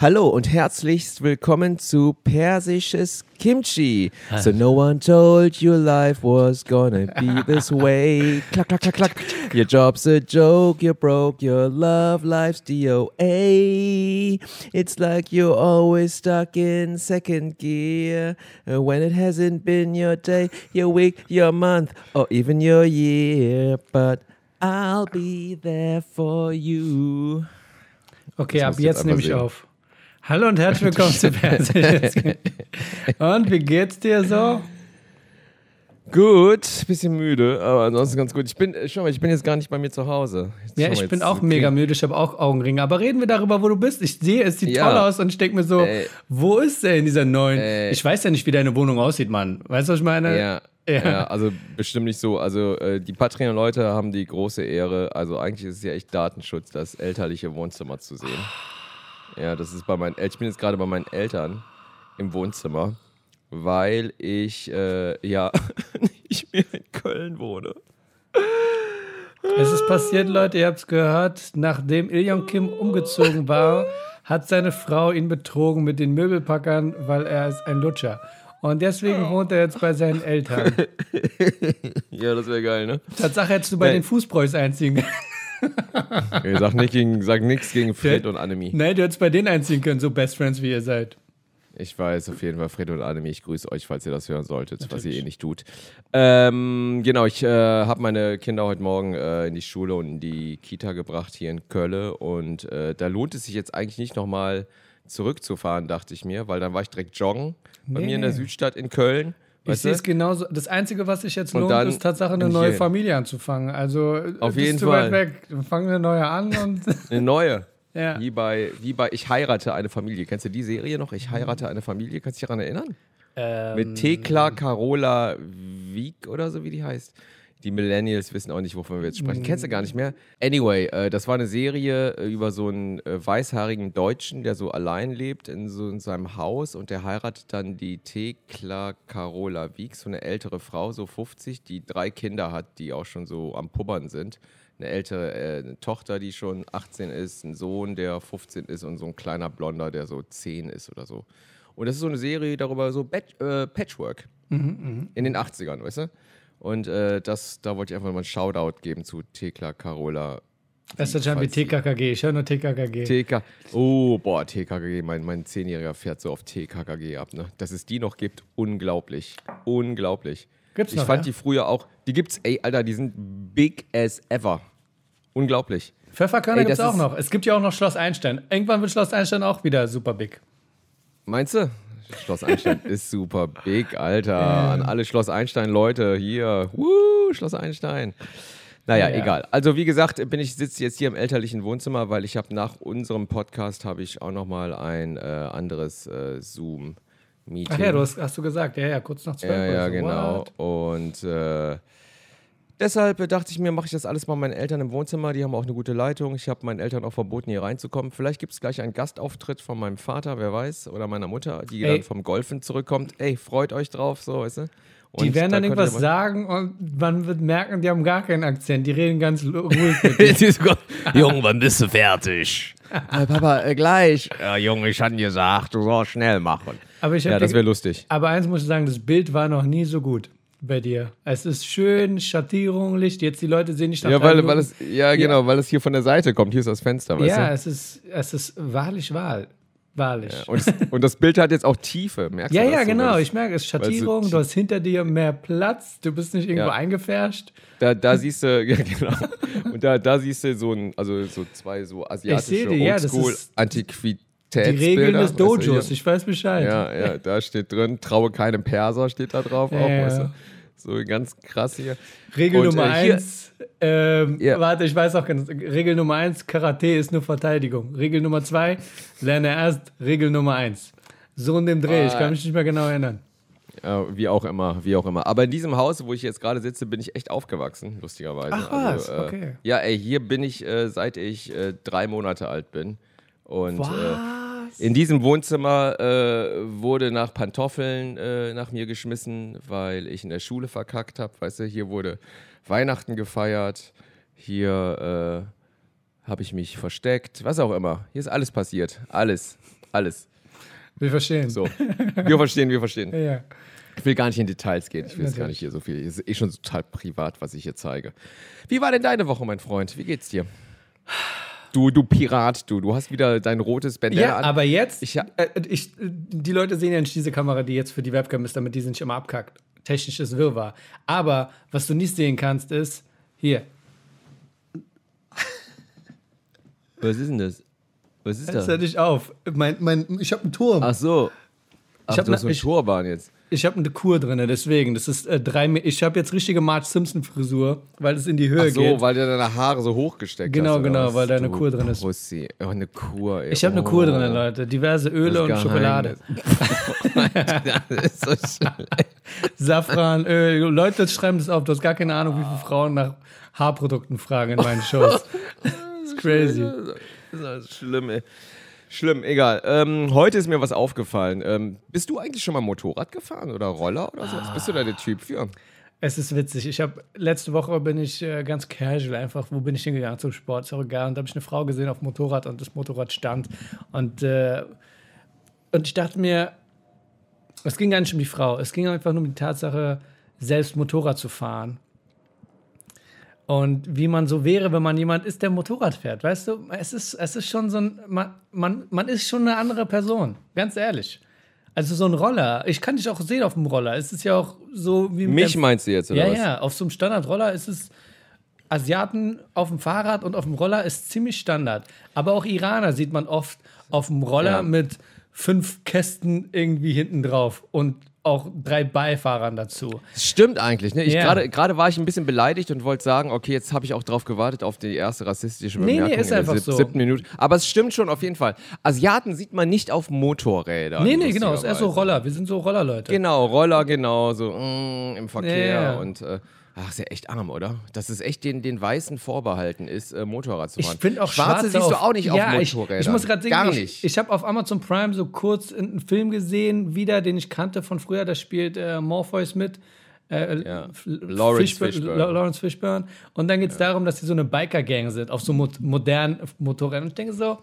Hallo und herzlichst willkommen zu Persisches Kimchi. So no one told you life was gonna be this way. Klack, klack, klack, klack. Your job's a joke, you're broke, your love life's DOA. It's like you're always stuck in second gear. When it hasn't been your day, your week, your month, or even your year. But I'll be there for you. Okay, ab jetzt jetzt nehme ich auf. Hallo und herzlich willkommen zu Persisch. Und wie geht's dir so? Gut, bisschen müde, aber ansonsten ganz gut. Ich bin, äh, schau mal, ich bin jetzt gar nicht bei mir zu Hause. Jetzt Ja, ich bin auch mega müde, ich habe auch Augenringe. Aber reden wir darüber, wo du bist. Ich sehe, es sieht Ja. toll aus und ich denke mir so, Äh. wo ist der in dieser neuen? Äh. ich weiß ja nicht, wie deine Wohnung aussieht, Mann. Weißt du, was ich meine? Ja, Ja. ja. also bestimmt nicht so. Also äh, die Patreon-Leute haben die große Ehre. Also eigentlich ist es ja echt Datenschutz, das elterliche Wohnzimmer zu sehen. Ja, das ist bei meinen El Ich bin jetzt gerade bei meinen Eltern im Wohnzimmer, weil ich äh, ja nicht mehr in Köln wohne. Es ist passiert, Leute, ihr habt es gehört. Nachdem Iljong Kim umgezogen war, hat seine Frau ihn betrogen mit den Möbelpackern, weil er ist ein Lutscher. Und deswegen wohnt er jetzt bei seinen Eltern. Ja, das wäre geil, ne? Tatsache hättest du bei Nee. den Fußbräus einziehen können. Okay, sag nichts gegen, sag nix gegen Fred und Annemie. Nein, du hättest bei denen einziehen können, so Best Friends wie ihr seid. Ich weiß auf jeden Fall, Fred und Annemie, ich grüße euch, falls ihr das hören solltet, was ihr eh nicht tut. Ähm, genau, ich äh, habe meine Kinder heute Morgen äh, in die Schule und in die Kita gebracht hier in Köln und äh, da lohnt es sich jetzt eigentlich nicht nochmal zurückzufahren, dachte ich mir, weil dann war ich direkt joggen bei Nee, mir in der. Südstadt in Köln. Ich sehe es genauso. Das Einzige, was sich jetzt Und lohnt, dann ist Tatsache eine neue hier. Familie anzufangen. Also Auf bist jeden du Fall. weit weg. Fangen wir eine neue an und Eine neue. ja. Wie bei, wie bei Ich heirate eine Familie. Kennst du die Serie noch? Ich heirate eine Familie. Kannst du dich daran erinnern? Ähm, Mit Thekla Carola Wieg oder so, wie die heißt. Die Millennials wissen auch nicht, wovon wir jetzt sprechen. Kennst du gar nicht mehr? Anyway, äh, das war eine Serie äh, über so einen äh, weißhaarigen Deutschen, der so allein lebt in so in seinem Haus und der heiratet dann die Thekla Carola Wieg, so eine ältere Frau, so 50, die drei Kinder hat, die auch schon so am Pubbern sind. Eine ältere äh, eine Tochter, die schon 18 ist, ein Sohn, der 15 ist und so ein kleiner Blonder, der so 10 ist oder so. Und das ist so eine Serie darüber, so Bat äh, Patchwork in den 80ern, weißt du? Und äh, das, da wollte ich einfach mal einen Shoutout geben zu Thekla Carola. Das ist schon wie TKKG. Ich höre nur TKKG. TK. Oh, boah, TKKG. Mein, mein Zehnjähriger fährt so auf TKKG ab, ne? Dass es die noch gibt, unglaublich. Unglaublich. Gibt's ich noch, fand ja? die früher auch. Die gibt's, ey, Alter, die sind big as ever. Unglaublich. Pfefferkörner Ey, gibt es das auch noch. Es gibt ja auch noch Schloss Einstein. Irgendwann wird Schloss Einstein auch wieder super big. Meinst du? Schloss Einstein ist super big, Alter. An alle Schloss Einstein-Leute hier. Woo, Schloss Einstein. Naja, Ja. egal. Also wie gesagt, bin ich sitze jetzt hier im elterlichen Wohnzimmer, weil ich habe nach unserem Podcast habe ich auch noch mal ein äh, anderes äh, Zoom Meeting. Ach ja, du hast, hast du gesagt. Ja, ja, kurz nach zwölf. ja, ja, so. genau. What? Und äh, deshalb äh, dachte ich mir, mache ich das alles mal meinen Eltern im Wohnzimmer. Die haben auch eine gute Leitung. Ich habe meinen Eltern auch verboten, hier reinzukommen. Vielleicht gibt es gleich einen Gastauftritt von meinem Vater, wer weiß, oder meiner Mutter, die Ey. dann vom Golfen zurückkommt. Ey, freut euch drauf, so, weißt du? Die Und werden dann da könnt irgendwas sagen und man wird merken, die haben gar keinen Akzent. Die reden ganz ruhig. Junge, wann bist du fertig? äh, Papa, äh, gleich. Ja, Junge, ich hatte gesagt, du sollst schnell machen. Aber ich Ja, das wäre lustig. Aber eins muss ich sagen, das Bild war noch nie so gut bei dir. Es ist schön, Schattierung, Licht. Jetzt die Leute sehen nicht nach Ja, weil, weil es, ja, genau, weil es hier von der Seite kommt. Hier ist das Fenster, weißt Ja, du? es ist, es ist wahrlich wahr. Wahrlich. Ja, Und, es, und das Bild hat jetzt auch Tiefe, merkst ja, du das so? genau. Ich merke es. so Schattierung, tief- du hast hinter dir mehr Platz. Du bist nicht irgendwo Ja. eingefärscht. Da, da siehst du, ja genau. Und da, da siehst du so ein, also so zwei so asiatische sehe die. Regeln des weißt du, hier. Dojos. Ich weiß Bescheid. Ja, ja, da steht drin, traue keinem Perser, steht da drauf auch, Ja, weißt du? So ganz krass hier. Regel Und, Nummer äh, hier- eins, ähm, Ja. warte, ich weiß auch ganz, Regel Nummer eins, Karate ist nur Verteidigung. Regel Nummer zwei, lerne erst Regel Nummer eins. So in dem Dreh, ich Ah. kann mich nicht mehr genau erinnern. Ja, wie auch immer, wie auch immer. Aber in diesem Haus, wo ich jetzt gerade sitze, bin ich echt aufgewachsen, lustigerweise. Ach was, äh, okay. Ja, ey, hier bin ich, äh, seit ich äh, drei Monate alt bin. Und äh, in diesem Wohnzimmer äh, wurde nach Pantoffeln äh, nach mir geschmissen, weil ich in der Schule verkackt habe. Weißt du, hier wurde Weihnachten gefeiert. Hier äh, habe ich mich versteckt, was auch immer. Hier ist alles passiert. Alles. Alles. Wir verstehen. So. Wir verstehen, wir verstehen. Ja. Ich will gar nicht in Details gehen. Ich will jetzt gar nicht hier so viel. Es ist eh schon total privat, was ich hier zeige. Wie war denn deine Woche, mein Freund? Wie geht's dir? Du, du Pirat, du. Du hast wieder dein rotes Bandana Ja, an. aber jetzt, Ich ha- äh, ich, äh, die Leute sehen ja nicht diese Kamera, die jetzt für die Webcam ist, damit die sind nicht immer abkackt. Technisches Wirrwarr. Aber was du nicht sehen kannst, ist hier. Was ist denn das? Was ist Das das? hör dich auf. Mein, mein, ich habe einen Turm. Ach so. Ach, hab du hast so ne- ich- Turban jetzt. Ich habe eine Kur drin, deswegen. Das ist äh, drei. Ich habe jetzt richtige Marge Simpson Frisur, weil es in die Höhe Ach so, geht. weil du deine Haare so hochgesteckt Genau, hast. genau, was? weil da eine Kur drin ist. Pussy. Oh, eine Kur, ey. Ich habe eine oh. Kur drin, Leute. Diverse Öle und Schokolade. Das ist so schlecht. Safran, Öl. Leute schreiben das auf. Du hast gar keine Ahnung, wie viele Frauen nach Haarprodukten fragen in meinen Shows. das ist crazy. Das ist schlimm, ey. Schlimm, egal. Ähm, heute ist mir was aufgefallen. Ähm, bist du eigentlich schon mal Motorrad gefahren oder Roller oder so? Was bist du da der Typ für? Es ist witzig. Ich habe letzte Woche bin ich äh, ganz casual einfach, wo bin ich hingegangen zum Sport, ist auch. Und da habe ich eine Frau gesehen auf dem Motorrad und das Motorrad stand. Und, äh, und ich dachte mir, es ging gar nicht um die Frau, es ging einfach nur um die Tatsache, selbst Motorrad zu fahren. Und wie man so wäre, wenn man jemand ist, der Motorrad fährt. Weißt du, es ist, es ist schon so ein, man, man, man ist schon eine andere Person, ganz ehrlich. Also so ein Roller, ich kann dich auch sehen auf dem Roller. Es ist ja auch so wie Mich der- meinst du jetzt, oder ja, was? ja, auf so einem Standardroller ist es Asiaten auf dem Fahrrad und auf dem Roller ist ziemlich Standard. Aber auch Iraner sieht man oft auf dem Roller Ja. mit fünf Kästen irgendwie hinten drauf und auch drei Beifahrern dazu. Das stimmt eigentlich. Ne? Ja. gerade war ich ein bisschen beleidigt und wollte sagen, okay, jetzt habe ich auch drauf gewartet auf die erste rassistische Nee, nee, Bemerkung ist einfach sieb- so. siebten Minute. Aber es stimmt schon auf jeden Fall. Asiaten sieht man nicht auf Motorrädern. Nee, nee, genau, es ist eher so. Roller. Wir sind so Rollerleute. Genau, Roller, genau, so mm, im Verkehr ja. und äh, ach, ist ja echt arm, oder? Dass es echt den, den Weißen vorbehalten ist, äh, Motorrad zu Ich fahren. finde auch Schwarze Schwarze siehst du auch nicht ja, auf ich, Motorrädern. ich muss gerade sagen, Gar ich, nicht. ich habe auf Amazon Prime so kurz einen Film gesehen, wieder, den ich kannte von früher. Da spielt äh, Morpheus mit. Äh, Ja. F- Lawrence Fishburne- Fishburne. La- Lawrence Fishburne. Und dann geht es darum, dass sie so eine Biker-Gang sind, auf so mo modernen Motorrädern. Und ich denke so,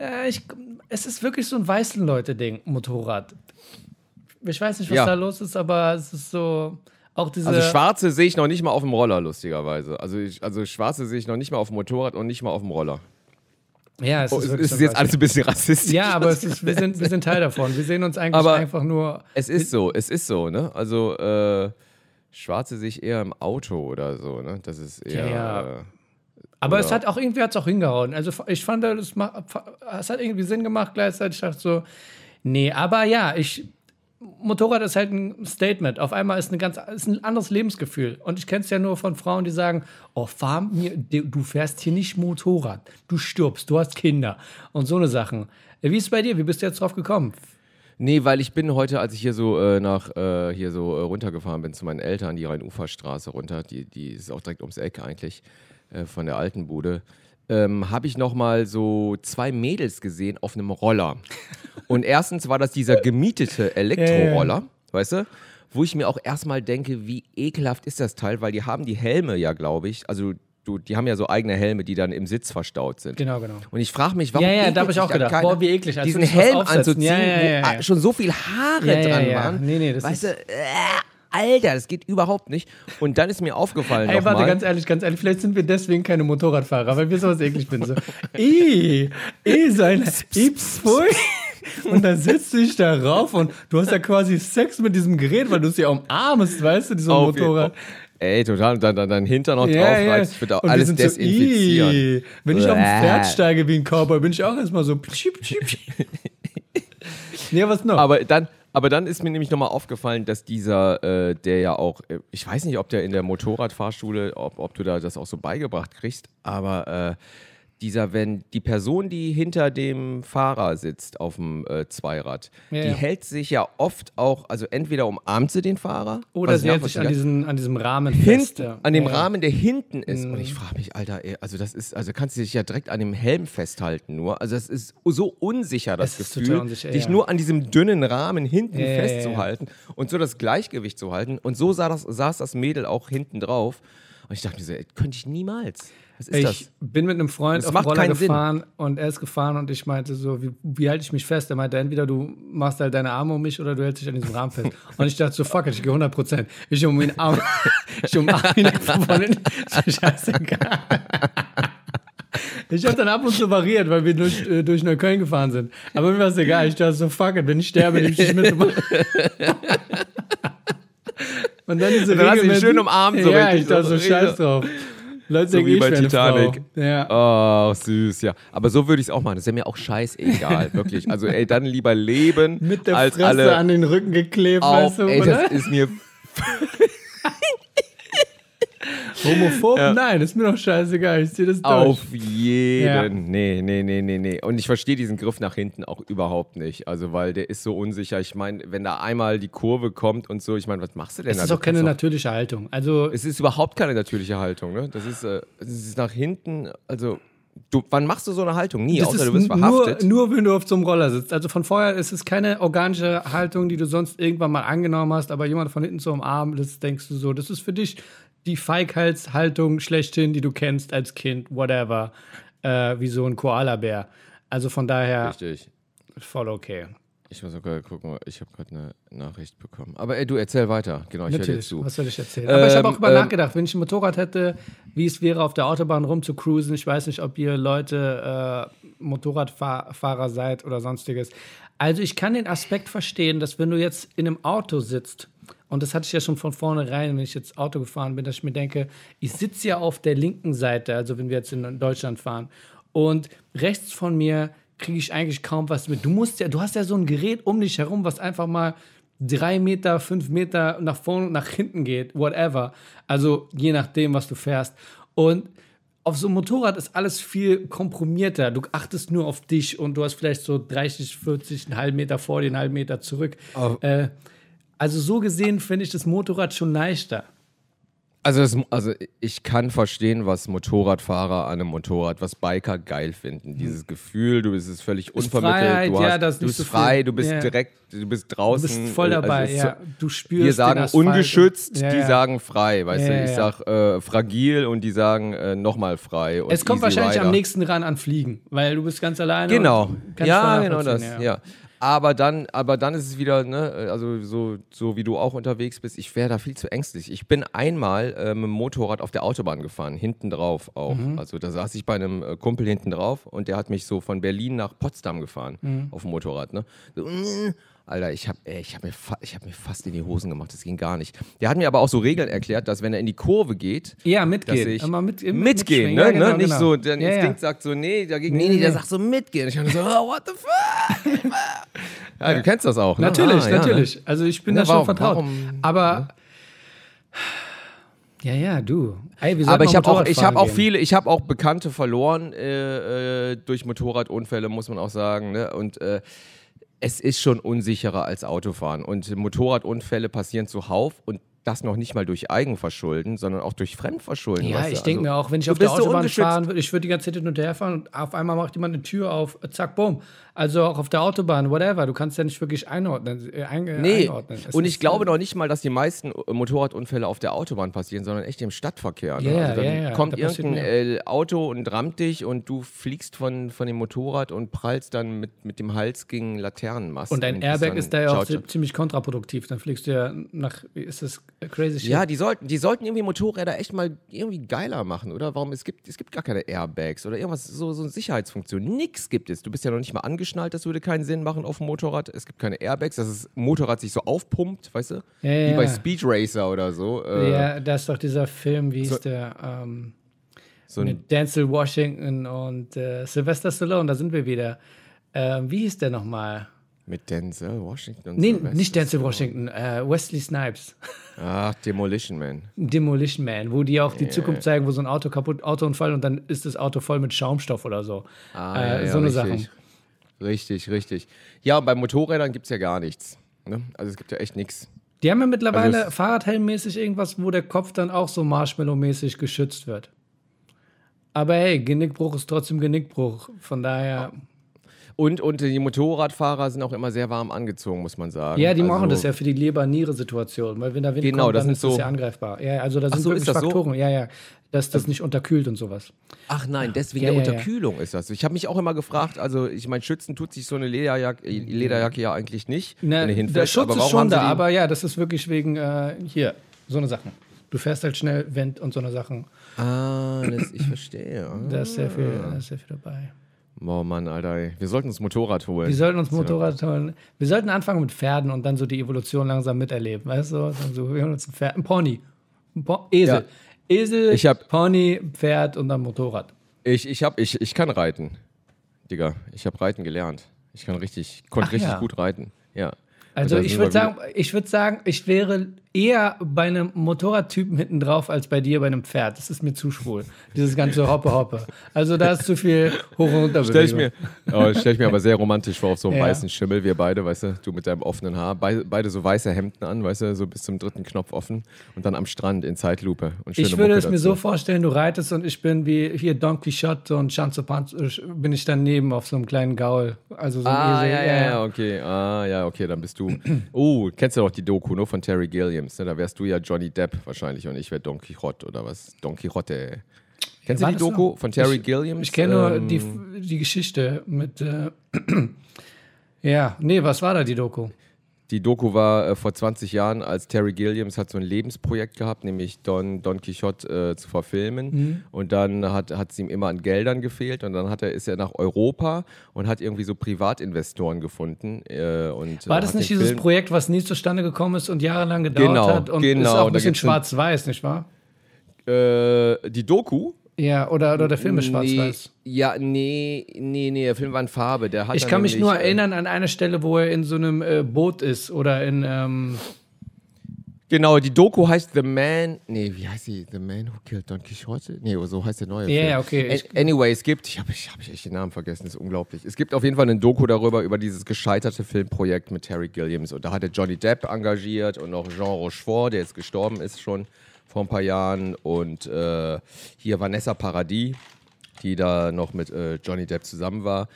äh, ich, es ist wirklich so ein weißen Leute-Ding, Motorrad. Ich weiß nicht, was Ja. da los ist, aber es ist so, auch diese... Also Schwarze sehe ich noch nicht mal auf dem Roller, lustigerweise. Also, ich, also Schwarze sehe ich noch nicht mal auf dem Motorrad und nicht mal auf dem Roller. ja, es Oh, ist, ist ein jetzt alles ein bisschen rassistisch. Ja, aber ist, wir, sind, wir sind Teil davon. Wir sehen uns eigentlich Aber- einfach nur... Es ist so, es ist so, ne? Also, äh, Schwarze sehe ich eher im Auto oder so, ne? Das ist eher. Ja. Äh, Aber es hat auch irgendwie hat's auch hingehauen. Also ich fand, das es hat irgendwie Sinn gemacht gleichzeitig. Ich dachte so, nee, aber ja, ich Motorrad ist halt ein Statement. Auf einmal ist, eine ganz, ist ein anderes Lebensgefühl. Und ich kenne es ja nur von Frauen, die sagen, oh, fahr mir, du fährst hier nicht Motorrad. Du stirbst, du hast Kinder. Und so eine Sachen. Wie ist es bei dir? Wie bist du jetzt drauf gekommen? Nee, weil ich bin heute, als ich hier so äh, nach äh, hier so äh, runtergefahren bin zu meinen Eltern, die Rhein-Ufer-Straße runter, die, die ist auch direkt ums Eck eigentlich äh, von der alten Bude, ähm, habe ich noch mal so zwei Mädels gesehen auf einem Roller. Und erstens war das dieser gemietete Elektroroller, weißt du? Wo ich mir auch erstmal denke, wie ekelhaft ist das Teil, weil die haben die Helme ja, glaube ich, also du, die haben ja so eigene Helme, die dann im Sitz verstaut sind. Genau, genau. Und ich frage mich, warum. Ja, ja, da ekelt hab ich auch da gedacht, boah, wie eklig, als Diesen Helm anzuziehen, Ja, ja, ja, wo schon so viel Haare dran waren. Nee, nee, das weißt ist- du, äh, Alter, das geht überhaupt nicht. Und dann ist mir aufgefallen, Ey, warte, mal, ganz ehrlich, ganz ehrlich, vielleicht sind wir deswegen keine Motorradfahrer, weil wir sowas eklig finden. So, eh, eh, sein, pfui. Und dann setzt du dich da rauf und du hast ja quasi Sex mit diesem Gerät, weil du es ja umarmst, weißt du, diesem auf- Motorrad. Ey, total. Und dann, dann, dann hinter noch Ja, drauf reizt, ich würde auch Und alles sind so, desinfizieren. "Ih." Wenn ich auf dem Bäh. Pferd steige wie ein Cowboy, bin ich auch erstmal so. pschiep. nee, was noch? Aber dann, aber dann ist mir nämlich nochmal aufgefallen, dass dieser, äh, der ja auch, äh, ich weiß nicht, ob der in der Motorradfahrschule, ob, ob du da das auch so beigebracht kriegst, aber äh, dieser, wenn die Person, die hinter dem Fahrer sitzt auf dem äh, Zweirad, Ja, die ja. hält sich ja oft auch, also entweder umarmt sie den Fahrer Oder sie hält sich an, diesen, an diesem Rahmen fest. hinten, ja. an dem Ja, Mhm. Rahmen, der hinten ist. Und ich frage mich, Alter, ey, also das ist, also kannst du dich ja direkt an dem Helm festhalten nur. Also das ist so unsicher, das Es Gefühl, unsicher, dich nur an diesem dünnen Rahmen hinten festzuhalten und so das Gleichgewicht zu halten. Und so sah das, saß das Mädel auch hinten drauf. Und ich dachte mir so, ey, könnte ich niemals. Was ist Ich das? bin mit einem Freund Das auf Roller keinen Sinn. gefahren und er ist gefahren und ich meinte so, wie, wie halte ich mich fest? Er meinte, entweder du machst halt deine Arme um mich oder du hältst dich an diesem Rahmen fest. Und ich dachte so, fuck it, ich gehe 100 Prozent. Ich um ihn Arm, ich umarme ihn einfach von mir scheißegal. Ich habe dann ab und zu variiert, weil wir durch, äh, durch Neukölln gefahren sind. Aber mir war es egal. Ich dachte so, fuck it, wenn ich sterbe, nehme ich dich mit. Und dann diese Dann hast du ihn schön umarmt, so Ja, richtig ich dachte so. scheiß drauf. Leute So wie ich bei Titanic. Ja. Oh, süß, ja. Aber so würde ich es auch machen. Das ist ja mir auch scheißegal, wirklich. Also, ey, dann lieber leben, Mit der als Fresse alle an den Rücken geklebt, auf. weißt du, ey, oder? das ist mir Homophob? Nein, ist mir doch scheißegal. Ich zieh das durch. auf jeden. Ja. Nee, nee, nee, nee, nee. Und ich verstehe diesen Griff nach hinten auch überhaupt nicht. Also, weil der ist so unsicher. Ich meine, wenn da einmal die Kurve kommt und so, ich meine, was machst du denn Es da? ist Du auch keine natürliche Haltung. Also, Es ist überhaupt keine natürliche Haltung, ne? Das ist, äh, das ist nach hinten, also. Du, wann machst du so eine Haltung? Nie, das außer ist du nur, verhaftet. nur, wenn du auf so einem Roller sitzt. Also von vorher ist es keine organische Haltung, die du sonst irgendwann mal angenommen hast, aber jemand von hinten zu umarmen, das denkst du so, das ist für dich die Feigheitshaltung schlechthin, die du kennst als Kind, whatever, äh, wie so ein Koalabär. Also von daher Richtig. voll okay. Ich muss sogar gucken, ich habe gerade eine Nachricht bekommen. Aber ey, du erzähl weiter. Genau, ich höre dir Natürlich, zu. was soll ich erzählen? Aber ich habe auch Ähm, über ähm, nachgedacht, wenn ich ein Motorrad hätte, wie es wäre, auf der Autobahn rumzucruisen. Ich weiß nicht, ob ihr Leute äh, Motorradfahrer seid oder sonstiges. Also ich kann den Aspekt verstehen, dass wenn du jetzt in einem Auto sitzt, und das hatte ich ja schon von vornherein, wenn ich jetzt Auto gefahren bin, dass ich mir denke, ich sitze ja auf der linken Seite, also wenn wir jetzt in Deutschland fahren, und rechts von mir kriege ich eigentlich kaum was mit. Du musst ja, du hast ja so ein Gerät um dich herum, was einfach mal drei Meter, fünf Meter nach vorne und nach hinten geht, whatever. Also je nachdem, was du fährst. Und auf so einem Motorrad ist alles viel komprimierter. Du achtest nur auf dich und du hast vielleicht so 30, 40, einen halben Meter vor dir, einen halben Meter zurück. Äh, also so gesehen finde ich das Motorrad schon leichter. Also, das, also ich kann verstehen, was Motorradfahrer an einem Motorrad, was Biker geil finden. Dieses Gefühl, du bist es völlig unvermittelt, Freiheit, du, hast, ja, du bist so frei, du bist ja. direkt, du bist Du draußen. bist voll äh, dabei, also ja. Du spürst Wir sagen ungeschützt, die sagen frei, weißt du? Ich sag äh, fragil und die sagen äh, nochmal frei. Es kommt wahrscheinlich Rider. am nächsten ran an Fliegen, weil du bist ganz alleine. Genau. Ja, genau das. Ja. Aber dann, aber dann ist es wieder, ne, also so, so wie du auch unterwegs bist, ich wäre da viel zu ängstlich. Ich bin einmal äh, mit dem Motorrad auf der Autobahn gefahren, hinten drauf auch. Mhm. Also da saß ich bei einem äh, Kumpel hinten drauf und der hat mich so von Berlin nach Potsdam gefahren Mhm. auf dem Motorrad, ne? So, mm, Alter, ich habe ich hab mir, ich hab mir fast in die Hosen gemacht, das ging gar nicht. Der hat mir aber auch so Regeln erklärt, dass wenn er in die Kurve geht, Ja, dass mitgehen. ich Immer mit, im- mitgehen, ne? Ja, genau, ne? Nicht genau. so, der Ja, ja. Instinkt sagt so, nee, dagegen, nee, Nee, nee, der sagt so mitgehen. Ich dachte so, oh, what the fuck? ja, du kennst das auch, ne? Natürlich, Ah, ja, natürlich. Also ich bin Na, da schon warum- vertraut. warum- Aber ja, ja, du. Ey, Ne? Aber ich habe auch, ich habe auch gehen. viele, ich habe auch Bekannte verloren äh, äh, durch Motorradunfälle, muss man auch sagen. Ne? Und äh, es ist schon unsicherer als Autofahren. Und Motorradunfälle passieren zuhauf und das noch nicht mal durch Eigenverschulden, sondern auch durch Fremdverschulden. Ja, ich denke Also, mir auch, wenn ich auf der so Autobahn ungeschützt. fahren würde, ich würde die ganze Zeit hin und her fahren und auf einmal macht jemand eine Tür auf, zack, bumm. Also auch auf der Autobahn, whatever. Du kannst ja nicht wirklich einordnen. Äh, ein, Nee, einordnen. Und ich glaube noch nicht mal, dass die meisten äh, Motorradunfälle auf der Autobahn passieren, sondern echt im Stadtverkehr. Ne? Ja, also dann ja, ja, kommt da irgendein äh, Auto und rammt dich und du fliegst von, von dem Motorrad und prallst dann mit, mit dem Hals gegen Laternenmasten. Und dein Airbag ist da ja auch Ciao, ziemlich kontraproduktiv. Dann fliegst du ja nach, ist das crazy shit? Ja, die sollten, die sollten irgendwie Motorräder echt mal irgendwie geiler machen, oder? Warum? Es gibt, es gibt gar keine Airbags oder irgendwas, so, so eine Sicherheitsfunktion. Nix gibt es. Du bist ja noch nicht mal angeschnallt, das würde keinen Sinn machen auf dem Motorrad. Es gibt keine Airbags, dass das Motorrad sich so aufpumpt, weißt du? Ja, Wie ja. bei Speed Racer oder so. Äh, Ja, da ist doch dieser Film, wie hieß So- der? Ähm, so mit Denzel Washington und äh, Sylvester Stallone, da sind wir wieder. Ähm, wie hieß der nochmal? mit Denzel Washington. und Nee, Sylvester nicht Denzel. Washington, äh, Wesley Snipes. Ach, Demolition Man. Demolition Man, wo die auch die Zukunft zeigen, wo so ein Auto kaputt, Autounfall und dann ist das Auto voll mit Schaumstoff oder so. Ah, Äh, ja, ja, so eine richtig. Sachen. Richtig, richtig. Ja, und bei Motorrädern gibt es ja gar nichts. Ne? Also es gibt ja echt nichts. Die haben ja mittlerweile Also Fahrradhelmmäßig irgendwas, wo der Kopf dann auch so Marshmallow-mäßig geschützt wird. Aber hey, Genickbruch ist trotzdem Genickbruch. Von daher, Und, und die Motorradfahrer sind auch immer sehr warm angezogen, muss man sagen. Ja, die also, machen das ja für die Leber-Niere-Situation, weil wenn da Wind Genau, kommt, das dann sind ist das so- ja angreifbar. Ja, also da sind so, wirklich ist das so? Faktoren, ja, ja, dass das nicht unterkühlt und sowas. Ach nein, deswegen Ja, der ja. Unterkühlung ist das. Ich habe mich auch immer gefragt, also ich meine, Schützen tut sich so eine Lederjacke, Lederjacke ja eigentlich nicht, Na, der. Schutz ist schon da, aber ja, das ist wirklich wegen äh, hier, so eine Sachen. Du fährst halt schnell Wind und so eine Sachen. Ah, das, ich verstehe. Da ist sehr viel, da ist sehr viel dabei. Oh Mann, Alter, ey. wir sollten uns Motorrad holen. Wir sollten uns Motorrad holen. Wir sollten anfangen mit Pferden und dann so die Evolution langsam miterleben. Weißt du? Dann so, wir holen uns ein Pferd, ein Pony. Ein po Esel. Ja. Esel, Ich hab- Pony, Pferd und dann Motorrad. Ich, ich, hab, ich, ich kann reiten, Digga. Ich habe reiten gelernt. Ich kann richtig, konnte Ach richtig ja. gut reiten. Ja. Also ich würde sagen, ich würde sagen, ich wäre eher bei einem Motorradtypen hinten drauf als bei dir bei einem Pferd. Das ist mir zu schwul. Dieses ganze Hoppe Hoppe. Also da ist zu viel hoch und runter. Stell ich, mir, oh, stell ich mir aber sehr romantisch vor, auf so einem Ja. weißen Schimmel, wir beide, weißt du, du mit deinem offenen Haar, beide, beide so weiße Hemden an, weißt du, so bis zum dritten Knopf offen und dann am Strand in Zeitlupe. Und Ich würde Mucke es mir dazu. so vorstellen, du reitest und ich bin wie hier Don Quixote und Chanzo Panzo, bin ich daneben auf so einem kleinen Gaul. Also so ein Ah, Esel. ja, ja, ja, okay. Ah, ja, okay, dann bist du. Oh, kennst du doch die Doku, nur von Terry Gilliams. Ne? Da wärst du ja Johnny Depp wahrscheinlich und ich wäre Don Quixote oder was? Don Quixote. Kennst war du die Doku noch? von Terry Ich- Gilliams? Ich kenne nur Ähm, die, die Geschichte mit. Äh, ja, nee, was war da die Doku? Die Doku war äh, vor 20 Jahren, als Terry Gilliams hat so ein Lebensprojekt gehabt, nämlich Don, Don Quixote äh, zu verfilmen. Mhm. Und dann hat es ihm immer an Geldern gefehlt. Und dann hat er, ist er nach Europa und hat irgendwie so Privatinvestoren gefunden. Äh, und, War äh, das hat nicht dieses Film- Projekt, was nie zustande gekommen ist und jahrelang gedauert Genau, hat und ist genau, auch ein bisschen schwarz-weiß, nicht wahr? Äh, die Doku? Ja, oder, oder der Film ist schwarz-weiß. Nee, ja, nee, nee, nee, der Film war in Farbe. Der hat Ich kann mich nur äh, erinnern an eine Stelle, wo er in so einem äh, Boot ist oder in. Ähm, Genau, die Doku heißt The Man. Nee, wie heißt sie? The Man Who Killed Don Quixote? Nee, so heißt der neue Ja, Film. ja, okay, ich- anyway, es gibt, ich habe ich hab echt den Namen vergessen, das ist unglaublich. Es gibt auf jeden Fall eine Doku darüber, über dieses gescheiterte Filmprojekt mit Terry Gilliams. Und da hat er Johnny Depp engagiert und auch Jean Rochefort, der jetzt gestorben ist schon vor ein paar Jahren. Und äh, hier Vanessa Paradis, die da noch mit äh, Johnny Depp zusammen war.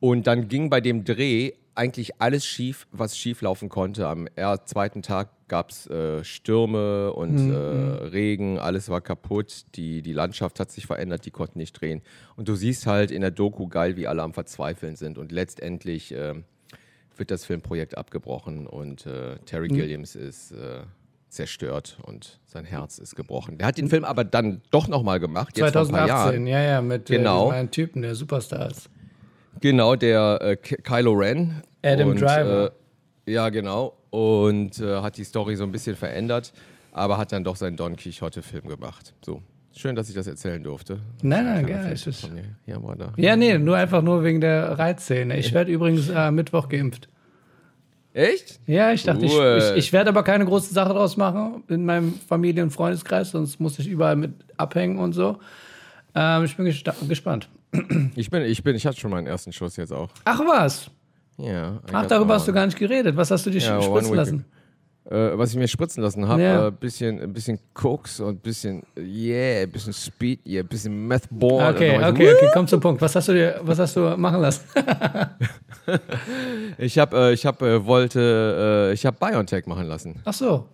Und dann ging bei dem Dreh eigentlich alles schief, was schief laufen konnte. Am zweiten Tag gab es äh, Stürme und äh, Regen, alles war kaputt, die, die Landschaft hat sich verändert, die konnten nicht drehen. Und du siehst halt in der Doku geil, wie alle am Verzweifeln sind. Und letztendlich äh, wird das Filmprojekt abgebrochen und äh, Terry Gilliams ist äh, zerstört und sein Herz ist gebrochen. Der hat den Film aber dann doch nochmal gemacht, jetzt vor ein paar 2018, Jahren. ja, ja, mit Genau. äh, diesem einen Typen, der Superstar ist. Genau, der äh, Ky- Kylo Ren. Adam und, Driver. Äh, ja, genau. Und äh, hat die Story so ein bisschen verändert, aber hat dann doch seinen Don Quixote-Film gemacht. So. Schön, dass ich das erzählen durfte. Nein, nein, gerne. Es ist-. Ja, Bruder. Ja, nee, nur einfach nur wegen der Reizszene. Ich werde übrigens äh, Mittwoch geimpft. Echt? Ja, ich dachte, ich, Cool. ich, ich werde aber keine große Sache draus machen in meinem Familien- und Freundeskreis, sonst muss ich überall mit abhängen und so. Ähm, ich bin gespannt. Ich bin, ich bin, ich hatte schon meinen ersten Schuss jetzt auch. Ach was? Ja. Ach, darüber hast du gar nicht geredet. Was hast du dir Ja, spritzen week lassen? Äh, was ich mir spritzen lassen habe, Ja. äh, bisschen, ein bisschen Koks und ein bisschen, yeah, ein bisschen Speed, yeah, ein bisschen. Okay, dann war ich okay, so, okay, komm zum Punkt. Was hast du dir, was hast du machen lassen? Ich habe, äh, ich habe, äh, wollte, äh, ich habe BioNTech machen lassen. Ach so.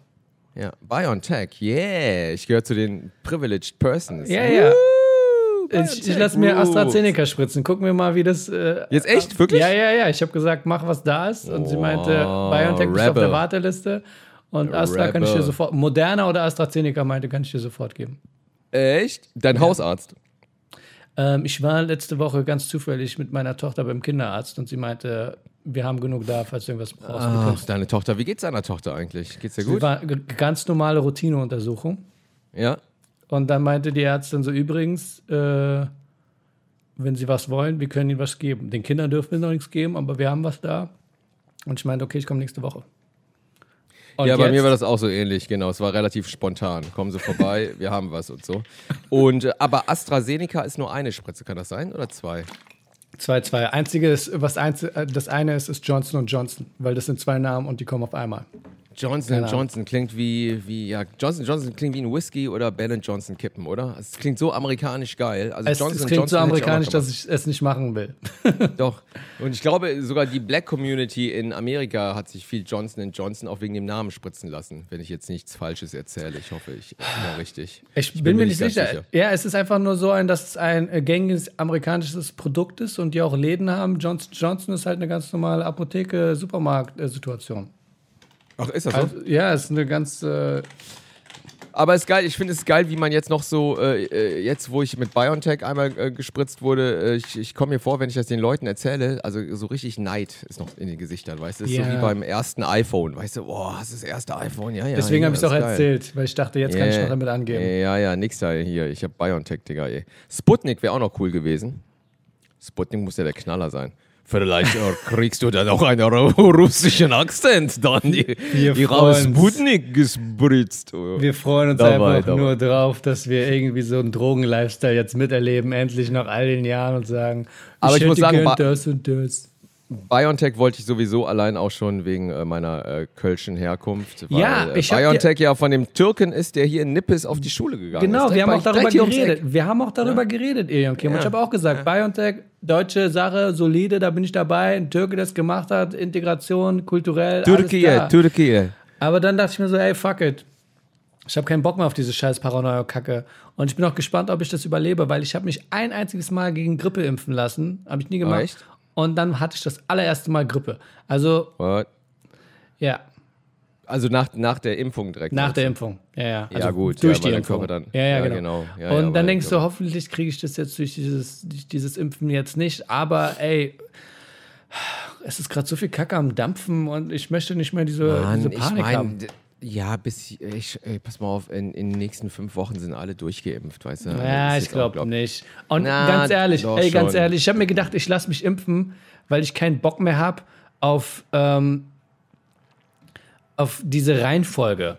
Ja, BioNTech, yeah. Ich gehöre zu den privileged persons. Ja, ja. Woo, Ich, ich lasse mir. AstraZeneca spritzen. Gucken wir mal, wie das. Äh, Jetzt echt? Wirklich? Ja, ja, ja. Ich habe gesagt, mach was da ist. Und sie Oh, meinte, BioNTech bist auf Rebel. der Warteliste. Und Astra kann ich dir Rebel. sofort. Moderna oder AstraZeneca meinte, kann ich dir sofort geben. Echt? Dein Hausarzt? Ähm, ich war letzte Woche ganz zufällig mit meiner Tochter beim Kinderarzt und sie meinte, wir haben genug da, falls du irgendwas brauchst. Du Ach, deine Tochter. Wie geht's deiner Tochter eigentlich? Geht's dir Sie gut? war g- ganz normale Routineuntersuchung. Ja. Und dann meinte die Ärztin so, übrigens, äh, wenn sie was wollen, wir können ihnen was geben. Den Kindern dürfen wir noch nichts geben, aber wir haben was da. Und ich meinte, okay, ich komme nächste Woche. Und ja, bei jetzt- mir war das auch so ähnlich, genau. Es war relativ spontan. Kommen Sie vorbei, wir haben was und so. Und, äh, aber AstraZeneca ist nur eine Spritze, kann das sein? Oder zwei? 2-2. Einziges, was einz äh, das eine ist, ist Johnson Johnson, weil das sind zwei Namen und die kommen auf einmal. Johnson. Johnson klingt wie, wie, ja, Johnson Johnson klingt wie ein Whisky oder Ben Johnson kippen, oder? Es klingt so amerikanisch geil. Also Es, Johnson es klingt so Johnson ich noch amerikanisch, gemacht. dass ich es nicht machen will. Doch. Und ich glaube, sogar die Black Community in Amerika hat sich viel Johnson Johnson auch wegen dem Namen spritzen lassen. Wenn ich jetzt nichts Falsches erzähle. Ich hoffe, ich bin richtig. Ich, bin, mir nicht ganz sicher. Ja, es ist einfach nur so ein, dass es ein äh, gängiges amerikanisches Produkt ist und die auch Läden haben. Johnson Johnson ist halt eine ganz normale Apotheke-Supermarkt-Situation. Ach, ist das so? Also, ja, es ist eine ganz. Äh, Aber es ist geil, ich finde es geil, wie man jetzt noch so, äh, äh, jetzt wo ich mit BioNTech einmal äh, gespritzt wurde, äh, ich, ich komme mir vor, wenn ich das den Leuten erzähle, also so richtig Neid ist noch in den Gesichtern, weißt du? Ist so wie beim ersten iPhone, weißt du, boah, das ist das erste iPhone, ja, ja. deswegen ja, habe ich es auch geil. erzählt, weil ich dachte, jetzt kann ich Yeah. noch damit angeben. Ja, ja, nix da hier. Ich habe BioNTech, Digga, ey. Sputnik wäre auch noch cool gewesen. Sputnik muss ja der Knaller sein. Vielleicht äh, kriegst du dann auch einen ru- russischen Akzent dann. Die, Wir die freuen uns. Sputnik gespritzt. Wir freuen uns Dabei, einfach dabei. nur drauf, dass wir irgendwie so einen Drogen-Lifestyle jetzt miterleben, endlich nach all den Jahren und sagen, Aber ich hätte muss sagen, das und das. BioNTech wollte ich sowieso allein auch schon wegen äh, meiner äh, kölschen Herkunft. Weil, Ja, äh, ich hab BioNTech ja von dem Türken ist, der hier in Nippes auf die Schule gegangen ist. Genau, wir haben auch darüber geredet. Wir haben auch darüber geredet, Ilion Kim. Und ich habe auch gesagt, BioNTech, deutsche Sache, solide, da bin ich dabei. Ein Türke, der es gemacht hat, Integration, kulturell, Türkei. Türkei. Aber dann dachte ich mir so, ey, fuck it. Ich habe keinen Bock mehr auf diese scheiß Paranoia-Kacke. Und ich bin auch gespannt, ob ich das überlebe, weil ich habe mich ein einziges Mal gegen Grippe impfen lassen. Habe ich nie gemacht. echt? Und dann hatte ich das allererste Mal Grippe. Also, What? ja, Also nach, nach der Impfung direkt. nach meinst der? Impfung. Ja, ja. Also Ja, gut, Durch ja, die Impfung. Dann- ja, ja, ja, genau. genau. Und dann denkst du, hoffentlich kriege ich das jetzt durch dieses, durch dieses Impfen jetzt nicht. Aber ey, es ist gerade so viel Kacke am Dampfen und ich möchte nicht mehr diese, Mann, diese ich Panik mein, haben. Ja, bis ich, ey, pass mal auf, in, in den nächsten fünf Wochen sind alle durchgeimpft, weißt du? Ja, ist ich glaube nicht. Und Na, ganz ehrlich, ey, ganz schon. ehrlich, ich habe mir gedacht, ich lasse mich impfen, weil ich keinen Bock mehr habe auf, ähm, auf diese Reihenfolge.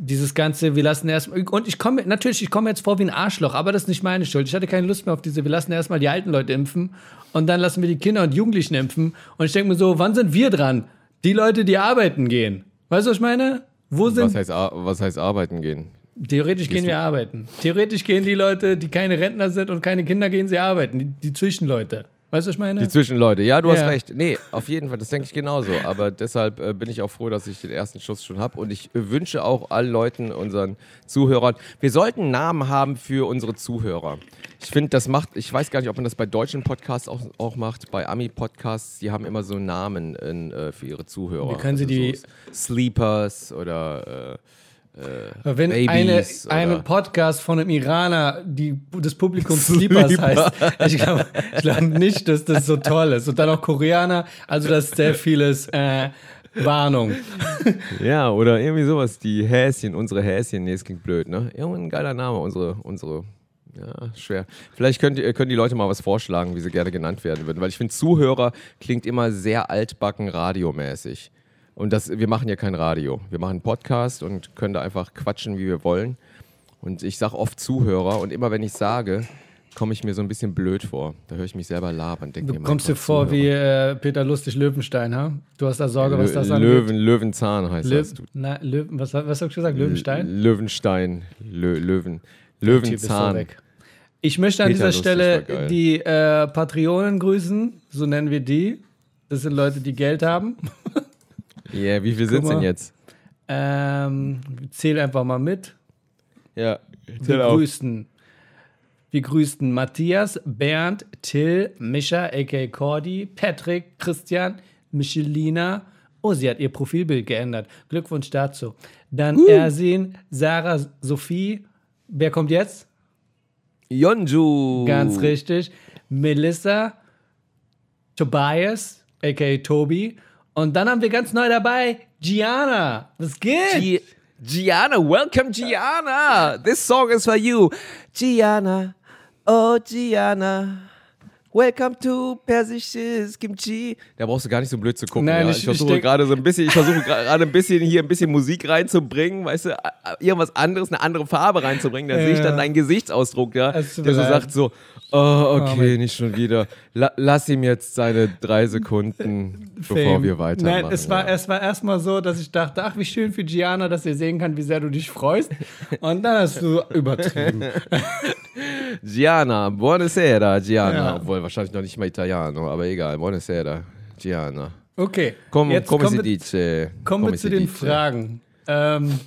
Dieses ganze, wir lassen erstmal. Und ich komme, natürlich, ich komme jetzt vor wie ein Arschloch, aber das ist nicht meine Schuld. Ich hatte keine Lust mehr auf diese, wir lassen erstmal die alten Leute impfen und dann lassen wir die Kinder und Jugendlichen impfen. Und ich denke mir so, wann sind wir dran? Die Leute, die arbeiten gehen. Weißt du, was ich meine? Wo sind Was heißt, was heißt arbeiten gehen? Theoretisch gehen wir arbeiten. Theoretisch gehen die Leute, die keine Rentner sind und keine Kinder, gehen sie arbeiten. Die, die Zwischenleute. Weißt du, was ich meine? Die Zwischenleute. Ja, du hast Ja. recht. Nee, auf jeden Fall, das denke ich genauso. Aber deshalb äh, bin ich auch froh, dass ich den ersten Schuss schon habe. Und ich äh, wünsche auch allen Leuten, unseren Zuhörern, wir sollten Namen haben für unsere Zuhörer. Ich finde, das macht, ich weiß gar nicht, ob man das bei deutschen Podcasts auch, auch macht, bei Ami-Podcasts, die haben immer so Namen in, äh, für ihre Zuhörer. Wie können sie die- so Sleepers oder äh, Wenn Babys eine, ein Podcast von einem Iraner die, des Publikums Sleepers heißt, ich glaube glaub nicht, dass das so toll ist. Und dann auch Koreaner, also das ist sehr vieles äh, Warnung. Ja, oder irgendwie sowas, die Häschen, unsere Häschen, nee, es klingt blöd, ne? Irgendein geiler Name, unsere, unsere, ja, schwer. Vielleicht könnt, können die Leute mal was vorschlagen, wie sie gerne genannt werden würden, weil ich finde, Zuhörer klingt immer sehr altbacken radiomäßig. Und das, wir machen ja kein Radio. Wir machen einen Podcast und können da einfach quatschen, wie wir wollen. Und ich sage oft Zuhörer und immer wenn ich sage, komme ich mir so ein bisschen blöd vor. Da höre ich mich selber labern. Denk Du kommst dir vor Zuhörer. wie äh, Peter Lustig Löwenstein, ha? Du hast da Sorge, was das Lö- angeht. Löwen, Löwenzahn heißt Löw das. Du Na, Löwen, was, was hast du gesagt? Löwenstein? Löwenstein, Lö Löwen, Löwenzahn. Ich möchte an Peter dieser Lustig Stelle die äh, Patreonen grüßen, so nennen wir die. Das sind Leute, die Geld haben. Ja, wie viel sind denn jetzt? Ähm, zähl einfach mal mit. Ja, Wir grüßen, wir grüßen Matthias, Bernd, Till, Mischa, a.k.a. Cordy, Patrick, Christian, Michelina. Oh, sie hat ihr Profilbild geändert. Glückwunsch dazu. Dann Ersin, Sarah, Sophie. Wer kommt jetzt? Yonju. Ganz richtig. Melissa, Tobias, a.k.a. Tobi. Und dann haben wir ganz neu dabei Gianna. Was geht? Gi Gianna, welcome Gianna. This song is for you. Gianna, oh Gianna. Welcome to persisches Kimchi. Da brauchst du gar nicht so blöd zu gucken. Nein, ja. ich- ich, versuche gerade so ein bisschen, ich versuche gerade ein bisschen hier ein bisschen Musik reinzubringen, weißt du, irgendwas anderes, eine andere Farbe reinzubringen. Da sehe ich Ja. dann deinen Gesichtsausdruck, ja, der so sagt so, oh, okay, mein- nicht schon wieder. La lass ihm jetzt seine drei Sekunden, bevor Fame. wir weitermachen. Nein, es war, ja. es war erstmal so, dass ich dachte, ach, wie schön für Gianna, dass ihr sehen kann, wie sehr du dich freust. Und dann hast du übertrieben. Gianna, buonasera, Gianna. Ja. Obwohl wahrscheinlich noch nicht mal Italiano, aber egal, buonasera, Gianna. Okay, Komm, jetzt kommen, wir, dice? kommen wir zu den dice? Fragen. Ähm,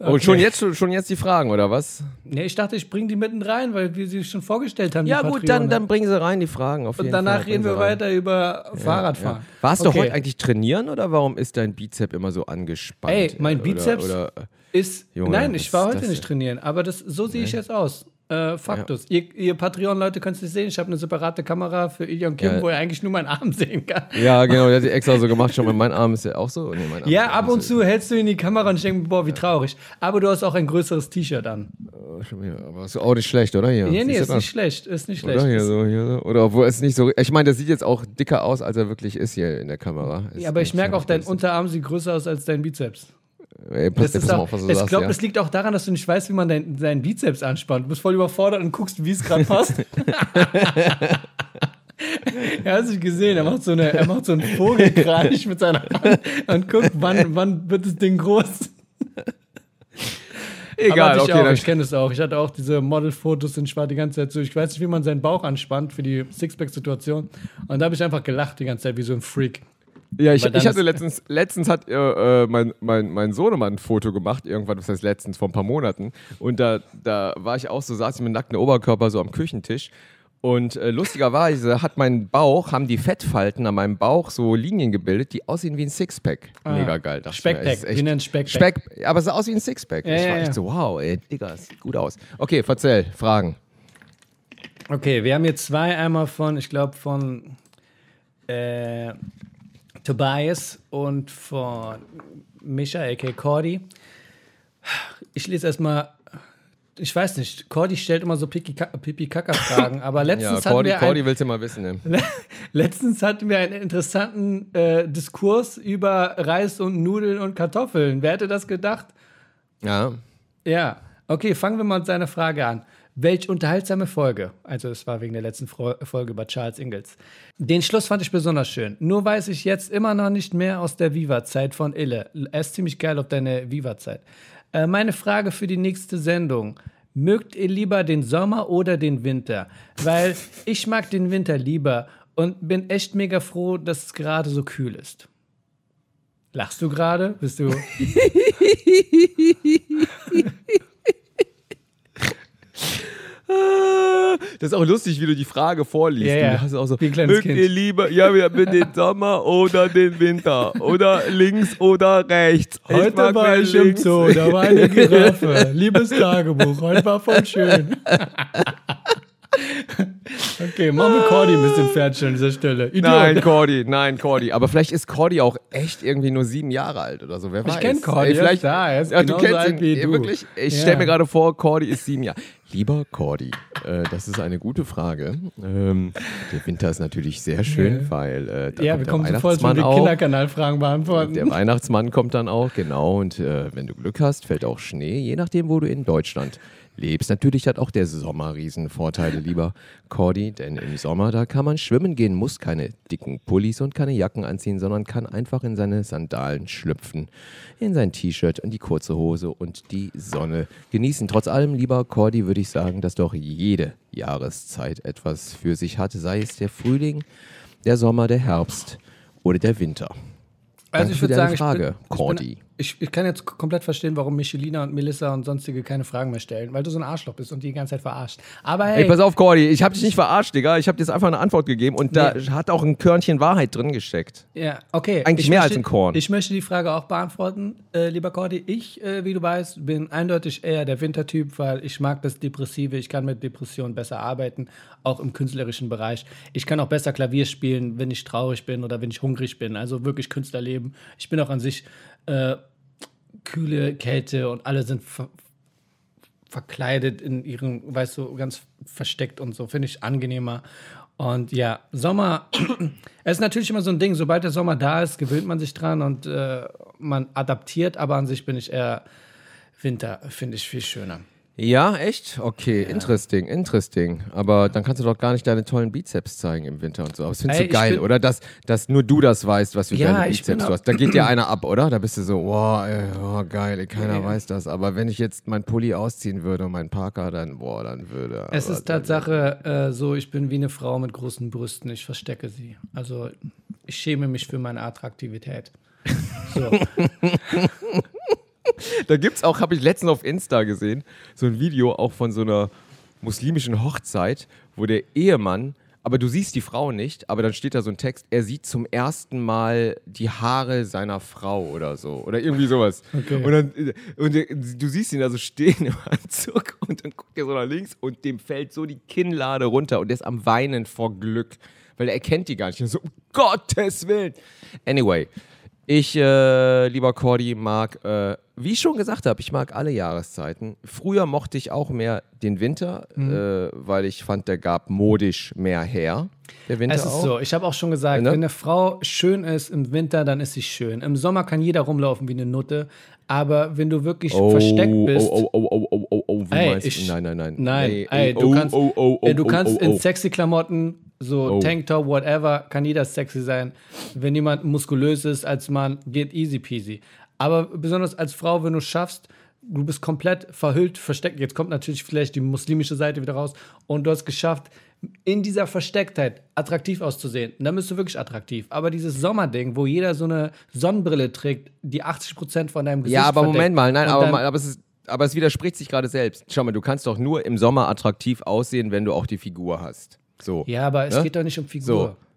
Oh, okay. schon jetzt, schon jetzt die Fragen, oder was? Nee, ich dachte, ich bringe die mitten rein, weil wir sie schon vorgestellt haben. Ja, gut, dann, dann bringen sie rein, die Fragen. Auf Und jeden danach Fall, reden wir sie rein. weiter über Fahrradfahren. Ja. Warst du Okay. heute eigentlich trainieren oder warum ist dein Bizep immer so angespannt? Ey, mein Oder- Bizeps Oder, Ist, Junge, nein, ich war heute nicht trainieren, aber das, so sehe ich jetzt aus. Äh, Faktus. Ihr, ihr Patreon-Leute könnt es nicht sehen. Ich habe eine separate Kamera für Ilion Kim, Ja. wo er eigentlich nur meinen Arm sehen kann. ja, genau, der hat die extra so gemacht. Schon mal mein Arm ist ja auch so. Nee, Ja, ab und zu hältst du in die Kamera und ich denke, boah, wie traurig. Aber du hast auch ein größeres T-Shirt an. Oh. Aber ist auch nicht schlecht, oder? Hier. Nee, nee, ist nicht schlecht. Ist nicht schlecht. Oder hier so, hier so. Oder obwohl es nicht so. Ich meine, der sieht jetzt auch dicker aus, als er wirklich ist hier in der Kamera. Ist Ja, aber ich merke auch, dein Unterarm sieht größer aus als dein Bizeps. Ey, pass, Das pass auch, auf, was du ich sagst. glaube, ja. es liegt auch daran, dass du nicht weißt, wie man deinen dein Bizeps anspannt. Du bist voll überfordert und guckst, wie es gerade passt. er hat sich gesehen, er macht so, eine, er macht so einen Vogelkreis mit seiner Hand und guckt, wann, wann wird das Ding groß. Egal, okay, auch, ich kenne es auch. Ich hatte auch diese Modelfotos und ich war die ganze Zeit so, ich weiß nicht, wie man seinen Bauch anspannt für die Sixpack-Situation. Und da habe ich einfach gelacht die ganze Zeit wie so ein Freak. Ja, ich, ich hatte letztens, letztens hat äh, äh, mein, mein, mein Sohnemann ein Foto gemacht, irgendwann, das heißt letztens, vor ein paar Monaten. Und da, da war ich auch so, saß ich mit nacktem Oberkörper so am Küchentisch. Und äh, lustigerweise hat mein Bauch, haben die Fettfalten an meinem Bauch so Linien gebildet, die aussehen wie ein Sixpack. Ah. Mega geil. Speckpack, wir nennen Speckpack. Speck, aber es sah aus wie ein Sixpack. Ja, ich ja, war ja. echt so, wow, ey, Digga, sieht gut aus. Okay, verzähl, Fragen. Okay, wir haben hier zwei. Einmal von, ich glaube, von äh, Tobias und von Misha, a.k. Cordy. Ich lese erstmal, ich weiß nicht, Cordy stellt immer so Pipi-Kaka-Fragen, aber letztens, Ja, hatten Cordy, wir Cordy ein, willst du mal wissen. Ne? letztens hatten wir einen interessanten äh, Diskurs über Reis und Nudeln und Kartoffeln. Wer hätte das gedacht? Ja. Ja, okay, fangen wir mal mit seiner Frage an. Welch unterhaltsame Folge. Also, es war wegen der letzten Folge über Charles Ingalls. Den Schluss fand ich besonders schön. Nur weiß ich jetzt immer noch nicht mehr aus der Viva-Zeit von Ille. Er ist ziemlich geil auf deine Viva-Zeit. Äh, meine Frage für die nächste Sendung. Mögt ihr lieber den Sommer oder den Winter? Weil ich mag den Winter lieber und bin echt mega froh, dass es gerade so kühl ist. Lachst du gerade? Bist du. Das ist auch lustig, wie du die Frage vorliest. Ja, ja. Du hast auch so, mögt Kind. ihr lieber, ja, wir haben den Sommer oder den Winter oder links oder rechts. Heute war mehr ich im links. Zoo, da war eine Giraffe. Liebes Tagebuch, heute war voll schön. okay, machen wir Cordy ein bisschen fertig an dieser Stelle. Idiot. Nein, Cordy, nein, Cordy. Aber vielleicht ist Cordy auch echt irgendwie nur sieben Jahre alt oder so. Wer weiß. kenn Cordy, Ey, vielleicht, ist da, er ist ja, du kennst alt ihn wie du. wirklich. Ich Ja. stelle mir gerade vor, Cordy ist sieben Jahre. Lieber Cordy, äh, das ist eine gute Frage. Ähm, der Winter ist natürlich sehr schön, Ja. weil äh, da Ja, kommt wir der kommen sofort schon die. Kinderkanalfragen beantworten. Der Weihnachtsmann kommt dann auch, genau. Und äh, wenn du Glück hast, fällt auch Schnee, je nachdem, wo du in Deutschland lebst. Natürlich hat auch der Sommer Riesenvorteile, lieber Cordy, denn im Sommer, da kann man schwimmen gehen, muss keine dicken Pullis und keine Jacken anziehen, sondern kann einfach in seine Sandalen schlüpfen, in sein T-Shirt, in die kurze Hose und die Sonne genießen. Trotz allem, lieber Cordy, würde ich sagen, dass doch jede Jahreszeit etwas für sich hat, sei es der Frühling, der Sommer, der Herbst oder der Winter. Danke für deine Frage, Cordy. Ich, ich kann jetzt komplett verstehen, warum Michelina und Melissa und sonstige keine Fragen mehr stellen, weil du so ein Arschloch bist und die die ganze Zeit verarscht. Aber hey, Ey, pass auf, Cordy, ich habe dich nicht verarscht, Digga. Ich habe dir jetzt einfach eine Antwort gegeben und da hat auch ein Körnchen Wahrheit drin gesteckt. Ja, okay. Eigentlich Ich mehr möchte, als ein Korn. Ich möchte die Frage auch beantworten, äh, lieber Cordy. Ich, äh, wie du weißt, bin eindeutig eher der Wintertyp, weil ich mag das Depressive. Ich kann mit Depressionen besser arbeiten, auch im künstlerischen Bereich. Ich kann auch besser Klavier spielen, wenn ich traurig bin oder wenn ich hungrig bin. Also wirklich Künstlerleben. Ich bin auch an sich äh, kühle Kälte und alle sind ver verkleidet in ihren, weißt du, ganz versteckt und so. Finde ich angenehmer. Und ja, Sommer, es ist natürlich immer so ein Ding, sobald der Sommer da ist, gewöhnt man sich dran und äh, man adaptiert, aber an sich bin ich eher Winter, finde ich viel schöner. Ja, echt? Okay, ja. interesting, interesting. Aber dann kannst du doch gar nicht deine tollen Bizeps zeigen im Winter und so. Aber das findest Ey, du geil, oder? Dass, dass nur du das weißt, was für ja, deine Bizeps du hast. Da geht dir einer ab, oder? Da bist du so, wow, ey, oh, geil, keiner ja. weiß das. Aber wenn ich jetzt meinen Pulli ausziehen würde und meinen Parker, dann, boah, dann würde. Es ist Tatsache äh, so, ich bin wie eine Frau mit großen Brüsten. Ich verstecke sie. Also ich schäme mich für meine Attraktivität. So. da gibt es auch, habe ich letztens auf Insta gesehen, so ein Video auch von so einer muslimischen Hochzeit, wo der Ehemann, aber du siehst die Frau nicht, aber dann steht da so ein Text, er sieht zum ersten Mal die Haare seiner Frau oder so. Oder irgendwie sowas. Okay. Und, dann, und du siehst ihn da so stehen im Anzug und dann guckt er so nach links und dem fällt so die Kinnlade runter und der ist am Weinen vor Glück, weil er erkennt die gar nicht. Und so, um Gottes Willen. Anyway, ich, äh, lieber Cordy, mag, äh, wie ich schon gesagt habe, ich mag alle Jahreszeiten. Früher mochte ich auch mehr den Winter, mhm. äh, weil ich fand, der gab modisch mehr her. Der Winter es ist auch. so, ich habe auch schon gesagt, ne? wenn eine Frau schön ist im Winter, dann ist sie schön. Im Sommer kann jeder rumlaufen wie eine Nutte, aber wenn du wirklich oh, versteckt oh, bist. Oh, oh, oh, oh, oh, oh, wie ey, meinst ich, Nein, nein, nein. Nein, ey, ey, du kannst, oh, oh, oh, du kannst in sexy Klamotten so oh. Tanktop, whatever, kann jeder sexy sein. Wenn jemand muskulös ist als Mann, geht easy peasy. Aber besonders als Frau, wenn du schaffst, du bist komplett verhüllt, versteckt. Jetzt kommt natürlich vielleicht die muslimische Seite wieder raus und du hast geschafft, in dieser Verstecktheit attraktiv auszusehen. Und dann bist du wirklich attraktiv. Aber dieses Sommerding, wo jeder so eine Sonnenbrille trägt, die 80% von deinem Gesicht Ja, aber Moment mal, nein, aber, aber es ist aber es widerspricht sich gerade selbst. Schau mal, du kannst doch nur im Sommer attraktiv aussehen, wenn du auch die Figur hast. So. Ja, aber es ne? geht doch nicht um Figur. So.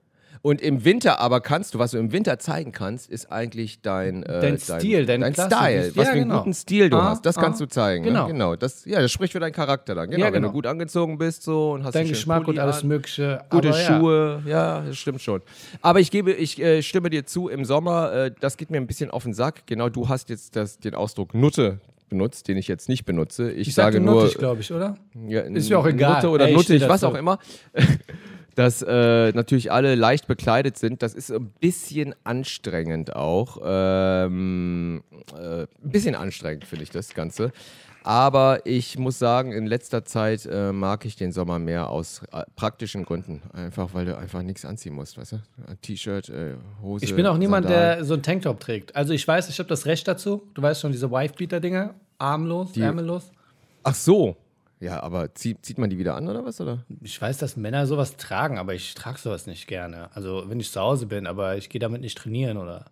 Und im Winter aber kannst du, was du im Winter zeigen kannst, ist eigentlich dein, äh, dein Stil, dein, dein Style, was ja, für einen genau. guten Stil du ah, hast. Das ah, kannst du zeigen. Ne? Genau. Ne? genau. Das, ja, das spricht für deinen Charakter dann. Genau. Ja, genau. Wenn du genau. gut angezogen bist so und hast dein Geschmack Pulli und alles Mögliche. Gute aber, Schuhe, ja. ja. das stimmt schon. Aber ich gebe, ich äh, stimme dir zu, im Sommer, äh, das geht mir ein bisschen auf den Sack. Genau, du hast jetzt das, den Ausdruck Nutte benutzt, den ich jetzt nicht benutze. Ich, ich sage nur. Nuttig, glaube ich, oder? Ja, ist mir auch egal. Nutte oder Ey, nuttig, was auch immer. Dass äh, natürlich alle leicht bekleidet sind. Das ist ein bisschen anstrengend auch. Ähm, äh, ein bisschen anstrengend finde ich das Ganze. Aber ich muss sagen, in letzter Zeit äh, mag ich den Sommer mehr aus äh, praktischen Gründen. Einfach, weil du einfach nichts anziehen musst, weißt du? T-Shirt, äh, Hose. Ich bin auch niemand, Sandalen. der so ein Tanktop trägt. Also ich weiß, ich habe das Recht dazu. Du weißt schon, diese Wife-Beater-Dinger. Armlos, Die, ärmellos. Ach so. Ja, aber zieht, zieht man die wieder an oder was? Oder? Ich weiß, dass Männer sowas tragen, aber ich trage sowas nicht gerne. Also wenn ich zu Hause bin, aber ich gehe damit nicht trainieren oder.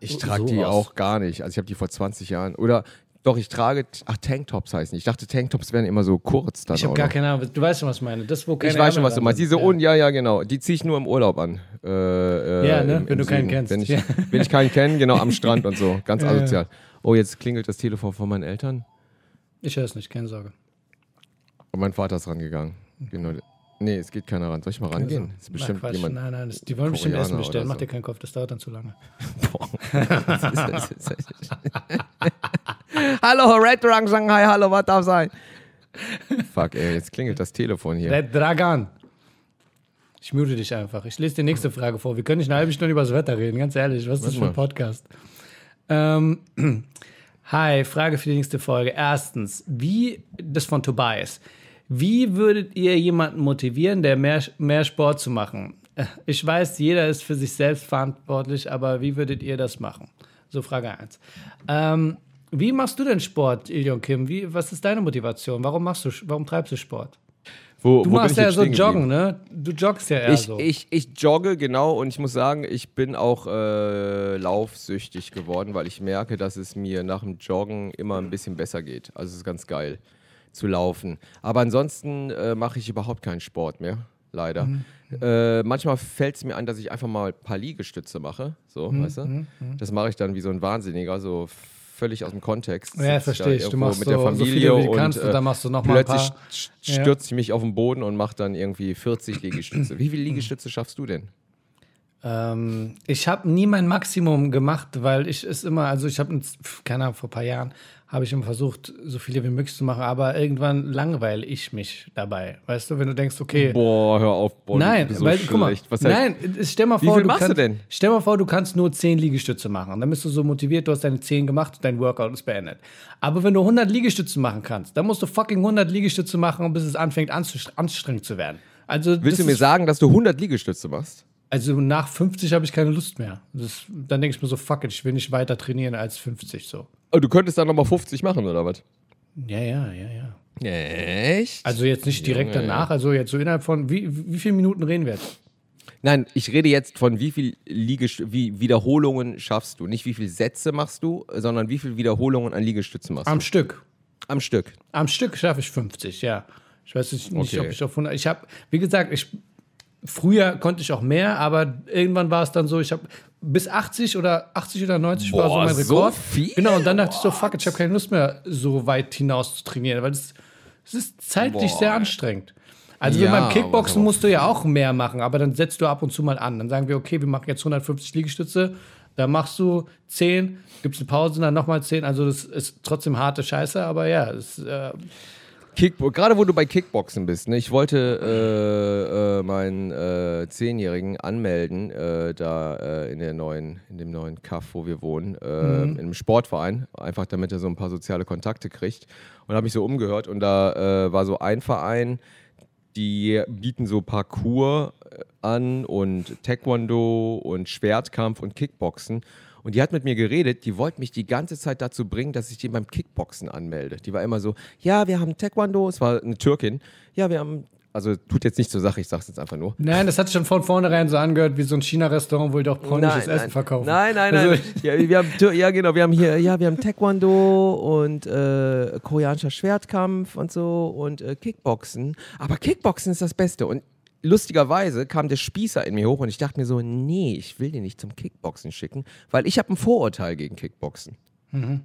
Ich trage die auch gar nicht. Also ich habe die vor 20 Jahren. Oder doch, ich trage, ach, Tanktops heißen. Ich dachte, Tanktops wären immer so kurz. Dann ich habe gar keine Ahnung. Du weißt schon, was ich meine. Das, wo ich weiß schon, was du meinst. Diese ja. Un, ja, ja, genau. Die ziehe ich nur im Urlaub an. Äh, äh, ja, ne? Im, wenn im du keinen kennst. Wenn ich, ja. wenn ich keinen kenne, genau, am Strand und so. Ganz asozial. Oh, jetzt klingelt das Telefon von meinen Eltern. Ich höre es nicht, keine Sorge. Und mein Vater ist rangegangen. Genau. Nee, es geht keiner ran. Soll ich mal rangehen? Also, ist bestimmt nein, jemand. Nein, nein, das, die wollen bestimmt Essen bestellen. So. Mach dir keinen Kopf, das dauert dann zu lange. hallo, Red Drang Shanghai, hallo, was darf sein? Fuck, ey, jetzt klingelt das Telefon hier. Red Dragan. Ich mute dich einfach. Ich lese die nächste Frage vor. Wir können nicht eine halbe Stunde über das Wetter reden, ganz ehrlich. Was ist das für ein Podcast? Ähm, Hi, Frage für die nächste Folge. Erstens, wie, das von Tobias, wie würdet ihr jemanden motivieren, der mehr, mehr Sport zu machen? Ich weiß, jeder ist für sich selbst verantwortlich, aber wie würdet ihr das machen? So Frage 1. Ähm, wie machst du denn Sport, Ilion Kim? Wie, was ist deine Motivation? Warum machst du, warum treibst du Sport? Wo, du wo machst ja so Joggen, ne? Du joggst ja eher ich, so. Ich, ich jogge, genau, und ich muss sagen, ich bin auch äh, laufsüchtig geworden, weil ich merke, dass es mir nach dem Joggen immer ein bisschen besser geht. Also es ist ganz geil zu laufen. Aber ansonsten äh, mache ich überhaupt keinen Sport mehr, leider. Mhm. Äh, manchmal fällt es mir an, dass ich einfach mal ein paar Liegestütze mache, so, mhm. weißt du? Mhm. Das mache ich dann wie so ein Wahnsinniger, so völlig aus dem Kontext. Ja, verstehe ich. Du machst mit der Familie so viele, und, kannst, und dann machst du noch mal plötzlich stürze ich mich auf den Boden und mache dann irgendwie 40 Liegestütze. Wie viele Liegestütze schaffst du denn? Ähm, ich habe nie mein Maximum gemacht, weil ich es immer, also ich habe, keine Ahnung, vor ein paar Jahren habe ich immer versucht, so viele wie möglich zu machen, aber irgendwann langweile ich mich dabei. Weißt du, wenn du denkst, okay. Boah, hör auf, boah, nein, so weil, guck mal, Was heißt, nein, stell mal vor, du machst du kannst, denn? Stell mal vor, du kannst nur 10 Liegestütze machen. Dann bist du so motiviert, du hast deine 10 gemacht und dein Workout ist beendet. Aber wenn du 100 Liegestütze machen kannst, dann musst du fucking 100 Liegestütze machen, bis es anfängt anstrengend zu werden. Also, Willst du mir sagen, dass du 100 Liegestütze machst? Also nach 50 habe ich keine Lust mehr. Das, dann denke ich mir so, fuck it, ich will nicht weiter trainieren als 50 so. Oh, du könntest dann nochmal 50 machen, oder was? Ja, ja, ja, ja. Echt? Also jetzt nicht direkt Junge. danach, also jetzt so innerhalb von, wie, wie viele Minuten reden wir jetzt? Nein, ich rede jetzt von wie viel Liegest wie Wiederholungen schaffst du. Nicht wie viele Sätze machst du, sondern wie viele Wiederholungen an Liegestützen machst Am du. Stück. Am Stück. Am Stück schaffe ich 50, ja. Ich weiß nicht, nicht Okay. ob ich auf 100, ich habe, wie gesagt, ich, früher konnte ich auch mehr, aber irgendwann war es dann so, ich habe bis 80 oder 80 oder 90 war so Boah, mein so Rekord. viel? Genau, und dann dachte ich so, fuck ich habe keine Lust mehr, so weit hinaus zu trainieren, weil es ist zeitlich Boah. sehr anstrengend. Also Ja, beim Kickboxen so musst du ja auch mehr machen, aber dann setzt du ab und zu mal an. Dann sagen wir, okay, wir machen jetzt 150 Liegestütze, dann machst du 10, gibst eine Pause, dann nochmal 10. Also das ist trotzdem harte Scheiße, aber ja, es, äh, Kickbo gerade wo du bei Kickboxen bist, ne? ich wollte äh, äh, meinen äh, Zehnjährigen anmelden, äh, da äh, in, der neuen, in dem neuen Kaff, wo wir wohnen, äh, in einem Sportverein, einfach damit er so ein paar soziale Kontakte kriegt. Und habe mich so umgehört und da äh, war so ein Verein, die bieten so Parkour an und Taekwondo und Schwertkampf und Kickboxen. Und die hat mit mir geredet, die wollte mich die ganze Zeit dazu bringen, dass ich die beim Kickboxen anmelde. Die war immer so, ja, wir haben Taekwondo, es war eine Türkin, ja, wir haben, also tut jetzt nicht zur Sache, ich sag's jetzt einfach nur. Nein, das hat schon von vornherein so angehört wie so ein China-Restaurant, wo die doch polnisches Essen verkaufen. Nein, nein, nein. Also- ja, wir haben, ja, genau. Wir haben hier, ja, wir haben Taekwondo und äh, koreanischer Schwertkampf und so und äh, Kickboxen. Aber Kickboxen ist das Beste. Und lustigerweise kam der Spießer in mir hoch und ich dachte mir so, nee, ich will den nicht zum Kickboxen schicken, weil ich habe ein Vorurteil gegen Kickboxen. Mhm.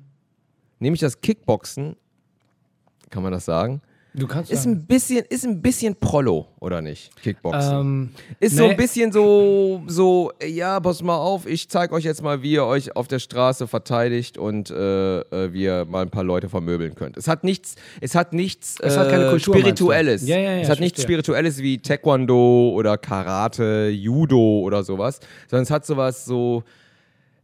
Nämlich das Kickboxen, kann man das sagen, Du kannst ist ein bisschen, ist ein bisschen Prollo, oder nicht? Kickboxen. Ähm, Ist so Nee. ein bisschen so, so, ja, pass mal auf, ich zeig euch jetzt mal, wie ihr euch auf der Straße verteidigt und äh, äh, wie ihr mal ein paar Leute vermöbeln könnt. Es hat nichts, es hat nichts Es hat keine äh, Kultur? Spirituelles. Ja, ja, ja, es hat nichts. Spirituelles wie Taekwondo oder Karate, Judo oder sowas, sondern es hat sowas so.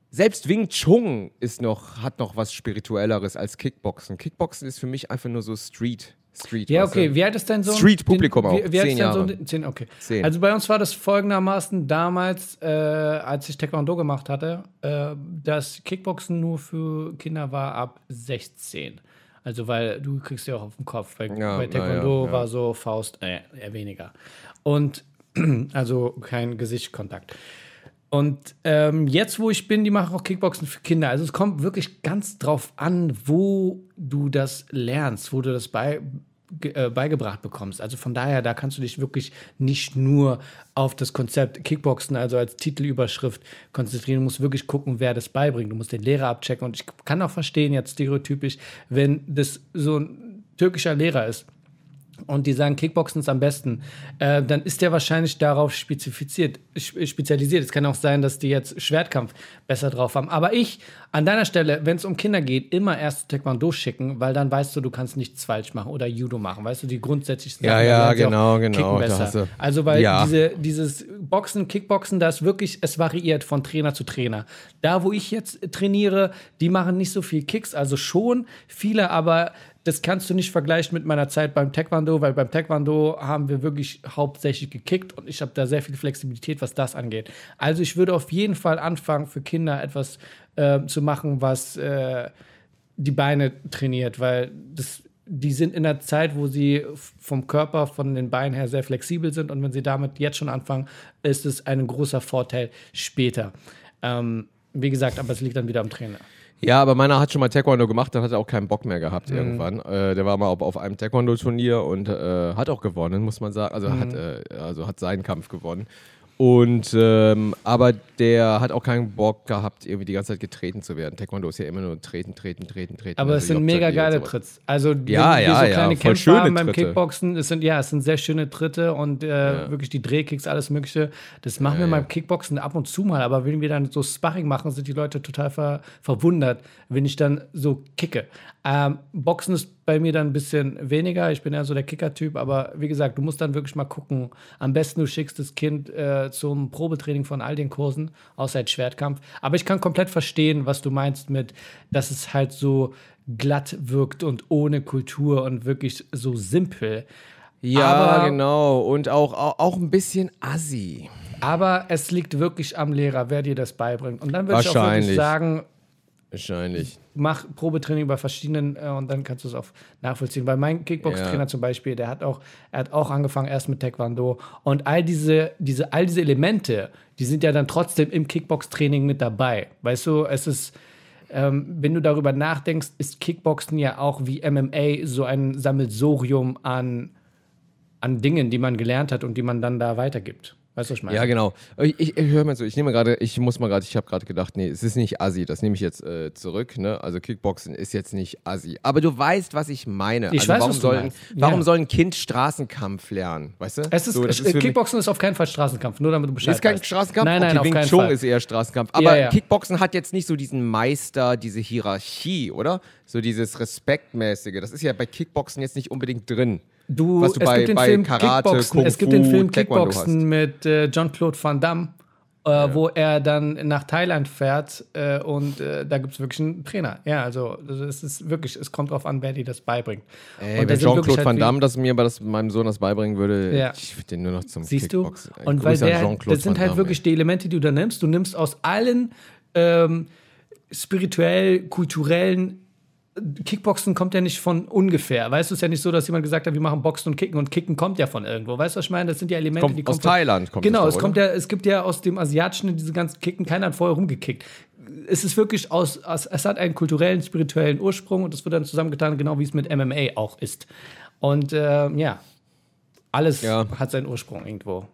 Selbst Wing Chun ist noch, hat noch was Spirituelleres als Kickboxen. Kickboxen ist für mich einfach nur so Street. Street ja, du? okay. Wie alt ist dein Sohn? Street-Publikum Den- auch. Wie, wie Zehn Jahre. Sohn? Zehn, okay. Zehn. Also bei uns war das folgendermaßen damals, äh, als ich Taekwondo gemacht hatte, äh, dass Kickboxen nur für Kinder war ab 16. Also weil du kriegst ja auch auf den Kopf. Bei, Ja, bei Taekwondo ja, ja. war so Faust, äh, eher weniger. Und also kein Gesichtskontakt. Und ähm, jetzt, wo ich bin, die machen auch Kickboxen für Kinder. Also es kommt wirklich ganz drauf an, wo du das lernst, wo du das bei, äh, beigebracht bekommst. Also von daher, da kannst du dich wirklich nicht nur auf das Konzept Kickboxen, also als Titelüberschrift konzentrieren. Du musst wirklich gucken, wer das beibringt. Du musst den Lehrer abchecken. Und ich kann auch verstehen, jetzt stereotypisch, wenn das so ein türkischer Lehrer ist und die sagen, Kickboxen ist am besten, äh, dann ist der wahrscheinlich darauf spezifiziert, sp- spezialisiert. Es kann auch sein, dass die jetzt Schwertkampf besser drauf haben. Aber ich, an deiner Stelle, wenn es um Kinder geht, immer erst Taekwondo schicken, weil dann weißt du, du kannst nichts falsch machen oder Judo machen. Weißt du, die grundsätzlichen Ja, Sachen, ja, auch genau, genau, Also, weil Ja. diese, dieses Boxen, Kickboxen, da ist wirklich, es variiert von Trainer zu Trainer. Da, wo ich jetzt trainiere, die machen nicht so viel Kicks, also schon viele, aber das kannst du nicht vergleichen mit meiner Zeit beim Taekwondo, weil beim Taekwondo haben wir wirklich hauptsächlich gekickt und ich habe da sehr viel Flexibilität, was das angeht. Also ich würde auf jeden Fall anfangen, für Kinder etwas äh, zu machen, was äh, die Beine trainiert, weil das, die sind in der Zeit, wo sie vom Körper, von den Beinen her sehr flexibel sind und wenn sie damit jetzt schon anfangen, ist es ein großer Vorteil später. Ähm, wie gesagt, aber es liegt dann wieder am Trainer. Ja, aber meiner hat schon mal Taekwondo gemacht, dann hat er auch keinen Bock mehr gehabt Mhm. irgendwann. Äh, der war mal auf, auf einem Taekwondo-Turnier und äh, hat auch gewonnen, muss man sagen. Also, Mhm. hat, äh, also hat seinen Kampf gewonnen. Und ähm, aber der hat auch keinen Bock gehabt, irgendwie die ganze Zeit getreten zu werden. Taekwondo ist ja immer nur treten, treten, treten, treten. Aber Also es sind mega halt geile. Tritts. Also die, Ja, ja, so ja, kleine voll Kämpfe haben beim Tritte. Kickboxen, es sind ja, es sind sehr schöne Tritte und äh, wirklich die Drehkicks, alles Mögliche. Das machen wir beim Kickboxen ab und zu mal, aber wenn wir dann so Sparring machen, sind die Leute total ver verwundert, wenn ich dann so kicke. Ähm, Boxen ist bei mir dann ein bisschen weniger. Ich bin ja so der Kicker-Typ, aber wie gesagt, du musst dann wirklich mal gucken. Am besten du schickst das Kind äh, zum Probetraining von all den Kursen, außer jetzt Schwertkampf. Aber ich kann komplett verstehen, was du meinst mit, dass es halt so glatt wirkt und ohne Kultur und wirklich so simpel. Ja, Aber- genau. Und auch, auch, auch ein bisschen assi. Aber es liegt wirklich am Lehrer, wer dir das beibringt. Und dann würde ich auch wirklich sagen, Wahrscheinlich. mach Probetraining bei verschiedenen äh, und dann kannst du es auch nachvollziehen. Weil mein Kickbox-Trainer Ja. zum Beispiel, der hat auch, er hat auch angefangen erst mit Taekwondo und all diese, diese, all diese Elemente, die sind ja dann trotzdem im Kickbox-Training mit dabei. Weißt du, es ist, ähm, wenn du darüber nachdenkst, ist Kickboxen ja auch wie MMA so ein Sammelsurium an, an Dingen, die man gelernt hat und die man dann da weitergibt. Weißt du, was ich meine? Ja, genau. Ich, ich, ich höre mal so, ich nehme gerade, ich muss mal gerade, ich habe gerade gedacht, nee, es ist nicht assi, das nehme ich jetzt äh, zurück, ne? Also Kickboxen ist jetzt nicht assi. Aber du weißt, was ich meine. Ich also weiß, warum was du soll, meinst. warum Ja. soll ein Kind Straßenkampf lernen, weißt du? Es ist, so, äh, mich- Kickboxen ist auf keinen Fall Straßenkampf, nur damit du Bescheid ist kein weißt. Straßenkampf? Nein, nein, okay, auf Wing Chun ist eher Straßenkampf. Aber ja. Kickboxen hat jetzt nicht so diesen Meister, diese Hierarchie, oder? So dieses Respektmäßige. Das ist ja bei Kickboxen jetzt nicht unbedingt drin. Du, was du es bei- gibt den bei Film Karate, Kickboxen, Kung es gibt den Fu, Film Taekwondo Kickboxen mit äh, Jean-Claude Van Damme, äh, wo er dann nach Thailand fährt äh, und äh, da gibt es wirklich einen Trainer. Ja, also es ist wirklich, es kommt drauf an, wer dir das beibringt. Ey, und wenn Jean-Claude halt Van Damme das mir bei das, meinem Sohn das beibringen würde, Ja. ich würde den nur noch zum Siehst du? Kickboxen. Ey, Und weil Grüße an der, das sind halt wirklich die Elemente, die du da nimmst. Du nimmst aus allen ähm, spirituell, kulturellen Kickboxen kommt ja nicht von ungefähr. Weißt du, es ist ja nicht so, dass jemand gesagt hat, wir machen Boxen und Kicken und Kicken kommt ja von irgendwo. Weißt du, was ich meine? Das sind ja Elemente, Kommt die aus kommen von- Thailand, kommt Genau, es doch, kommt ja, es gibt ja aus dem Asiatischen diese ganzen Kicken, keiner hat vorher rumgekickt. Es ist wirklich aus, aus, es hat einen kulturellen, spirituellen Ursprung und es wird dann zusammengetan, genau wie es mit MMA auch ist. Und ähm, ja, alles Ja. hat seinen Ursprung irgendwo.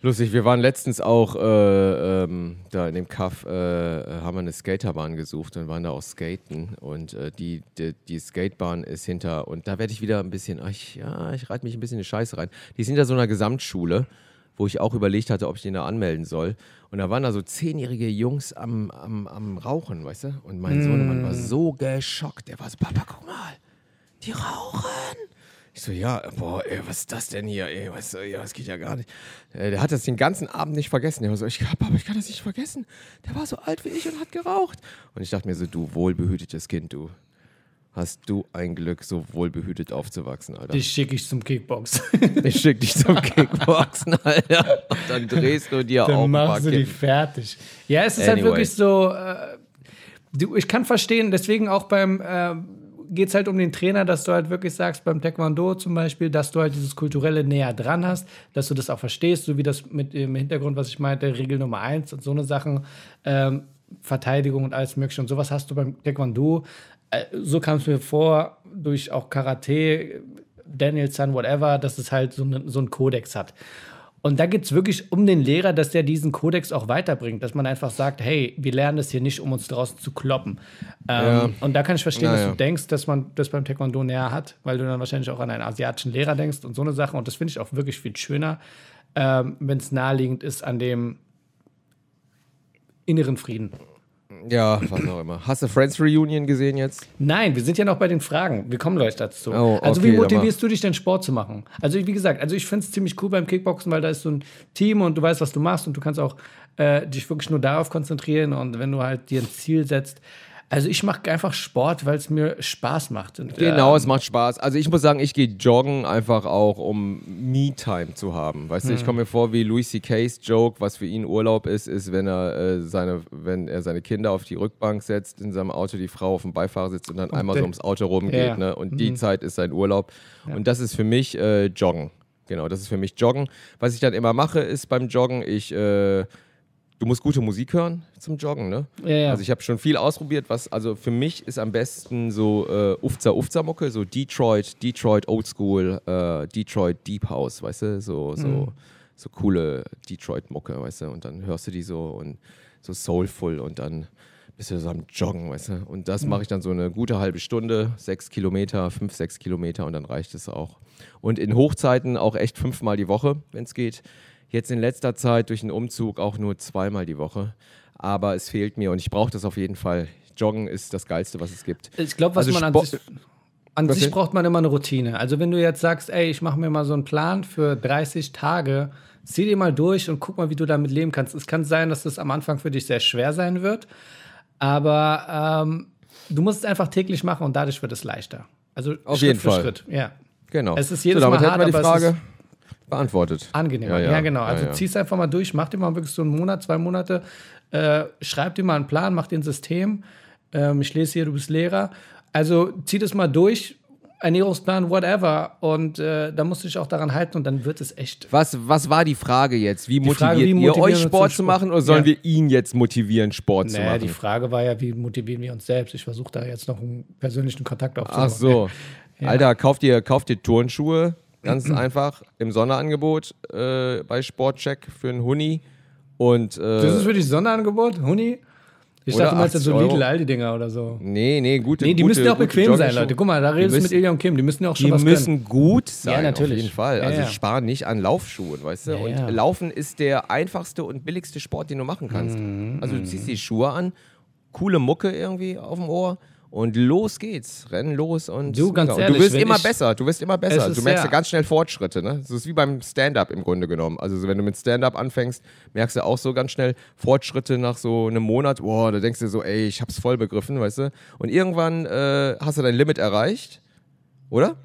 Lustig, wir waren letztens auch äh, ähm, da in dem Kaff, äh, haben wir eine Skaterbahn gesucht und waren da auch skaten und äh, die, die, die Skatebahn ist hinter und da werde ich wieder ein bisschen, ach, ich, ja, ich reite mich ein bisschen in die Scheiße rein. Die ist hinter so einer Gesamtschule, wo ich auch überlegt hatte, ob ich den da anmelden soll. Und da waren da so zehnjährige Jungs am, am, am Rauchen, weißt du? Und mein Sohnemann war so geschockt. Der war so, Papa, guck mal, die rauchen. Ich so, ja, boah, ey, was ist das denn hier? Ey, was, ja, das geht ja gar nicht. Äh, Der hat das den ganzen Abend nicht vergessen. Der war so, ich, Papa, ich kann das nicht vergessen. Der war so alt wie ich und hat geraucht. Und ich dachte mir so, du wohlbehütetes Kind, du. Hast du ein Glück, so wohlbehütet aufzuwachsen, Alter. Dich schicke ich zum Kickbox. Ich schick dich zum Kickboxen, Alter. Und dann drehst du dir auch Dann ein paar machst du die fertig. Ja, es ist halt Anyway. wirklich so. Äh, ich kann verstehen, deswegen auch beim. Äh, geht es halt um den Trainer, dass du halt wirklich sagst, beim Taekwondo zum Beispiel, dass du halt dieses Kulturelle näher dran hast, dass du das auch verstehst, so wie das mit dem Hintergrund, was ich meinte, Regel Nummer eins und so eine Sachen, ähm, Verteidigung und alles Mögliche und sowas hast du beim Taekwondo. Äh, so kam es mir vor, durch auch Karate, Danielson, whatever, dass es halt so, ne, so einen Kodex hat. Und da geht es wirklich um den Lehrer, dass der diesen Kodex auch weiterbringt, dass man einfach sagt, hey, wir lernen das hier nicht, um uns draußen zu kloppen. Ähm, Ja. Und da kann ich verstehen, dass Naja. du denkst, dass man das beim Taekwondo näher hat, weil du dann wahrscheinlich auch an einen asiatischen Lehrer denkst und so eine Sache. Und das finde ich auch wirklich viel schöner, ähm, wenn es naheliegend ist an dem inneren Frieden. Ja, was auch immer. Hast du Friends Reunion gesehen jetzt? Nein, wir sind ja noch bei den Fragen. Wir kommen gleich dazu. Oh, also, okay, wie motivierst du dich denn, Sport zu machen? Also, wie gesagt, also ich finde es ziemlich cool beim Kickboxen, weil da ist so ein Team und du weißt, was du machst und du kannst auch äh, dich wirklich nur darauf konzentrieren und wenn du halt dir ein Ziel setzt. Also, ich mache einfach Sport, weil es mir Spaß macht. Und, Genau, ähm, es macht Spaß. Also ich muss sagen, ich gehe joggen einfach auch, um Me-Time zu haben. Weißt du, ich komme mir vor wie Louis C.K.'s Joke, was für ihn Urlaub ist, ist, wenn er, äh, seine, wenn er seine Kinder auf die Rückbank setzt in seinem Auto, die Frau auf dem Beifahrersitz und dann einmal so ums Auto rumgeht. Ja. Mhm. Ne? Und die Zeit ist sein Urlaub. Und das ist für mich äh, Joggen. Genau, das ist für mich Joggen. Was ich dann immer mache, ist beim Joggen, ich... Äh, Du musst gute Musik hören zum Joggen, ne? Ja, ja. Also ich habe schon viel ausprobiert, was also für mich ist am besten so äh, Ufza Ufza Mucke, so Detroit, Detroit Old School, äh, Detroit Deep House, weißt du, so so so coole Detroit-Mucke, weißt du, und dann hörst du die so und so soulful und dann bist du so am Joggen, weißt du. Und das mache ich dann so eine gute halbe Stunde, sechs Kilometer, fünf, sechs Kilometer und dann reicht es auch. Und in Hochzeiten auch echt fünfmal die Woche, wenn es geht. Jetzt in letzter Zeit durch den Umzug auch nur zweimal die Woche. Aber es fehlt mir und ich brauche das auf jeden Fall. Joggen ist das Geilste, was es gibt. Ich glaube, was Also man an Spo- sich, an sich braucht man immer eine Routine. Also wenn du jetzt sagst, ey, ich mache mir mal so einen Plan für 30 Tage, zieh dir mal durch und guck mal, wie du damit leben kannst. Es kann sein, dass das am Anfang für dich sehr schwer sein wird, aber ähm, du musst es einfach täglich machen und dadurch wird es leichter. Also Auf Schritt jeden für Fall. Schritt. Ja. Genau. Es ist jedes so, damit Mal hart, wir die Frage beantwortet. Angenehmer. Ja, genau. Also ja. zieh's einfach mal durch, mach dir mal wirklich so einen Monat, zwei Monate, äh, schreib dir mal einen Plan, mach dir ein System. Ähm, ich lese hier, du bist Lehrer. Also zieh das mal durch, Ernährungsplan, whatever. Und äh, da musst du dich auch daran halten und dann wird es echt. Was, was war die Frage jetzt? Wie motiviert Frage, wie ihr euch Sport zu machen oder sollen Ja. wir ihn jetzt motivieren, Sport zu Naja, machen? die Frage war ja, wie motivieren wir uns selbst? Ich versuche da jetzt noch einen persönlichen Kontakt aufzubauen. Ach so. Alter, kauft dir, kauft dir Turnschuhe, ganz einfach, im Sonderangebot äh, bei Sportcheck für einen Huni. Und äh, Das ist für dich Sonderangebot, Huni? Ich dachte, du meinst jetzt so 80 Euro. Lidl-Aldi-Dinger oder so. nee, nee, gute Nee, die gute, müssen ja auch bequem sein. Leute. Guck mal, da redest du mit Ilja und Kim, die müssen ja auch schon Die was müssen können. gut sein, natürlich. auf jeden Fall. Ja, Also ja. spar nicht an Laufschuhen, weißt du? Ja, und ja. Laufen ist der einfachste und billigste Sport, den du machen kannst. Mhm, Also du ziehst die Schuhe an, coole Mucke irgendwie auf dem Ohr und los geht's. Renn los und Du, ganz und ehrlich, du wirst immer besser, du wirst immer besser. Es Du merkst ja- ganz schnell Fortschritte, ne? Das ist wie beim Stand-up im Grunde genommen. Also so, wenn du mit Stand-up anfängst, merkst du auch so ganz schnell Fortschritte nach so einem Monat. Boah, da denkst du so, ey, ich hab's voll begriffen, weißt du? Und irgendwann äh, hast du dein Limit erreicht, oder?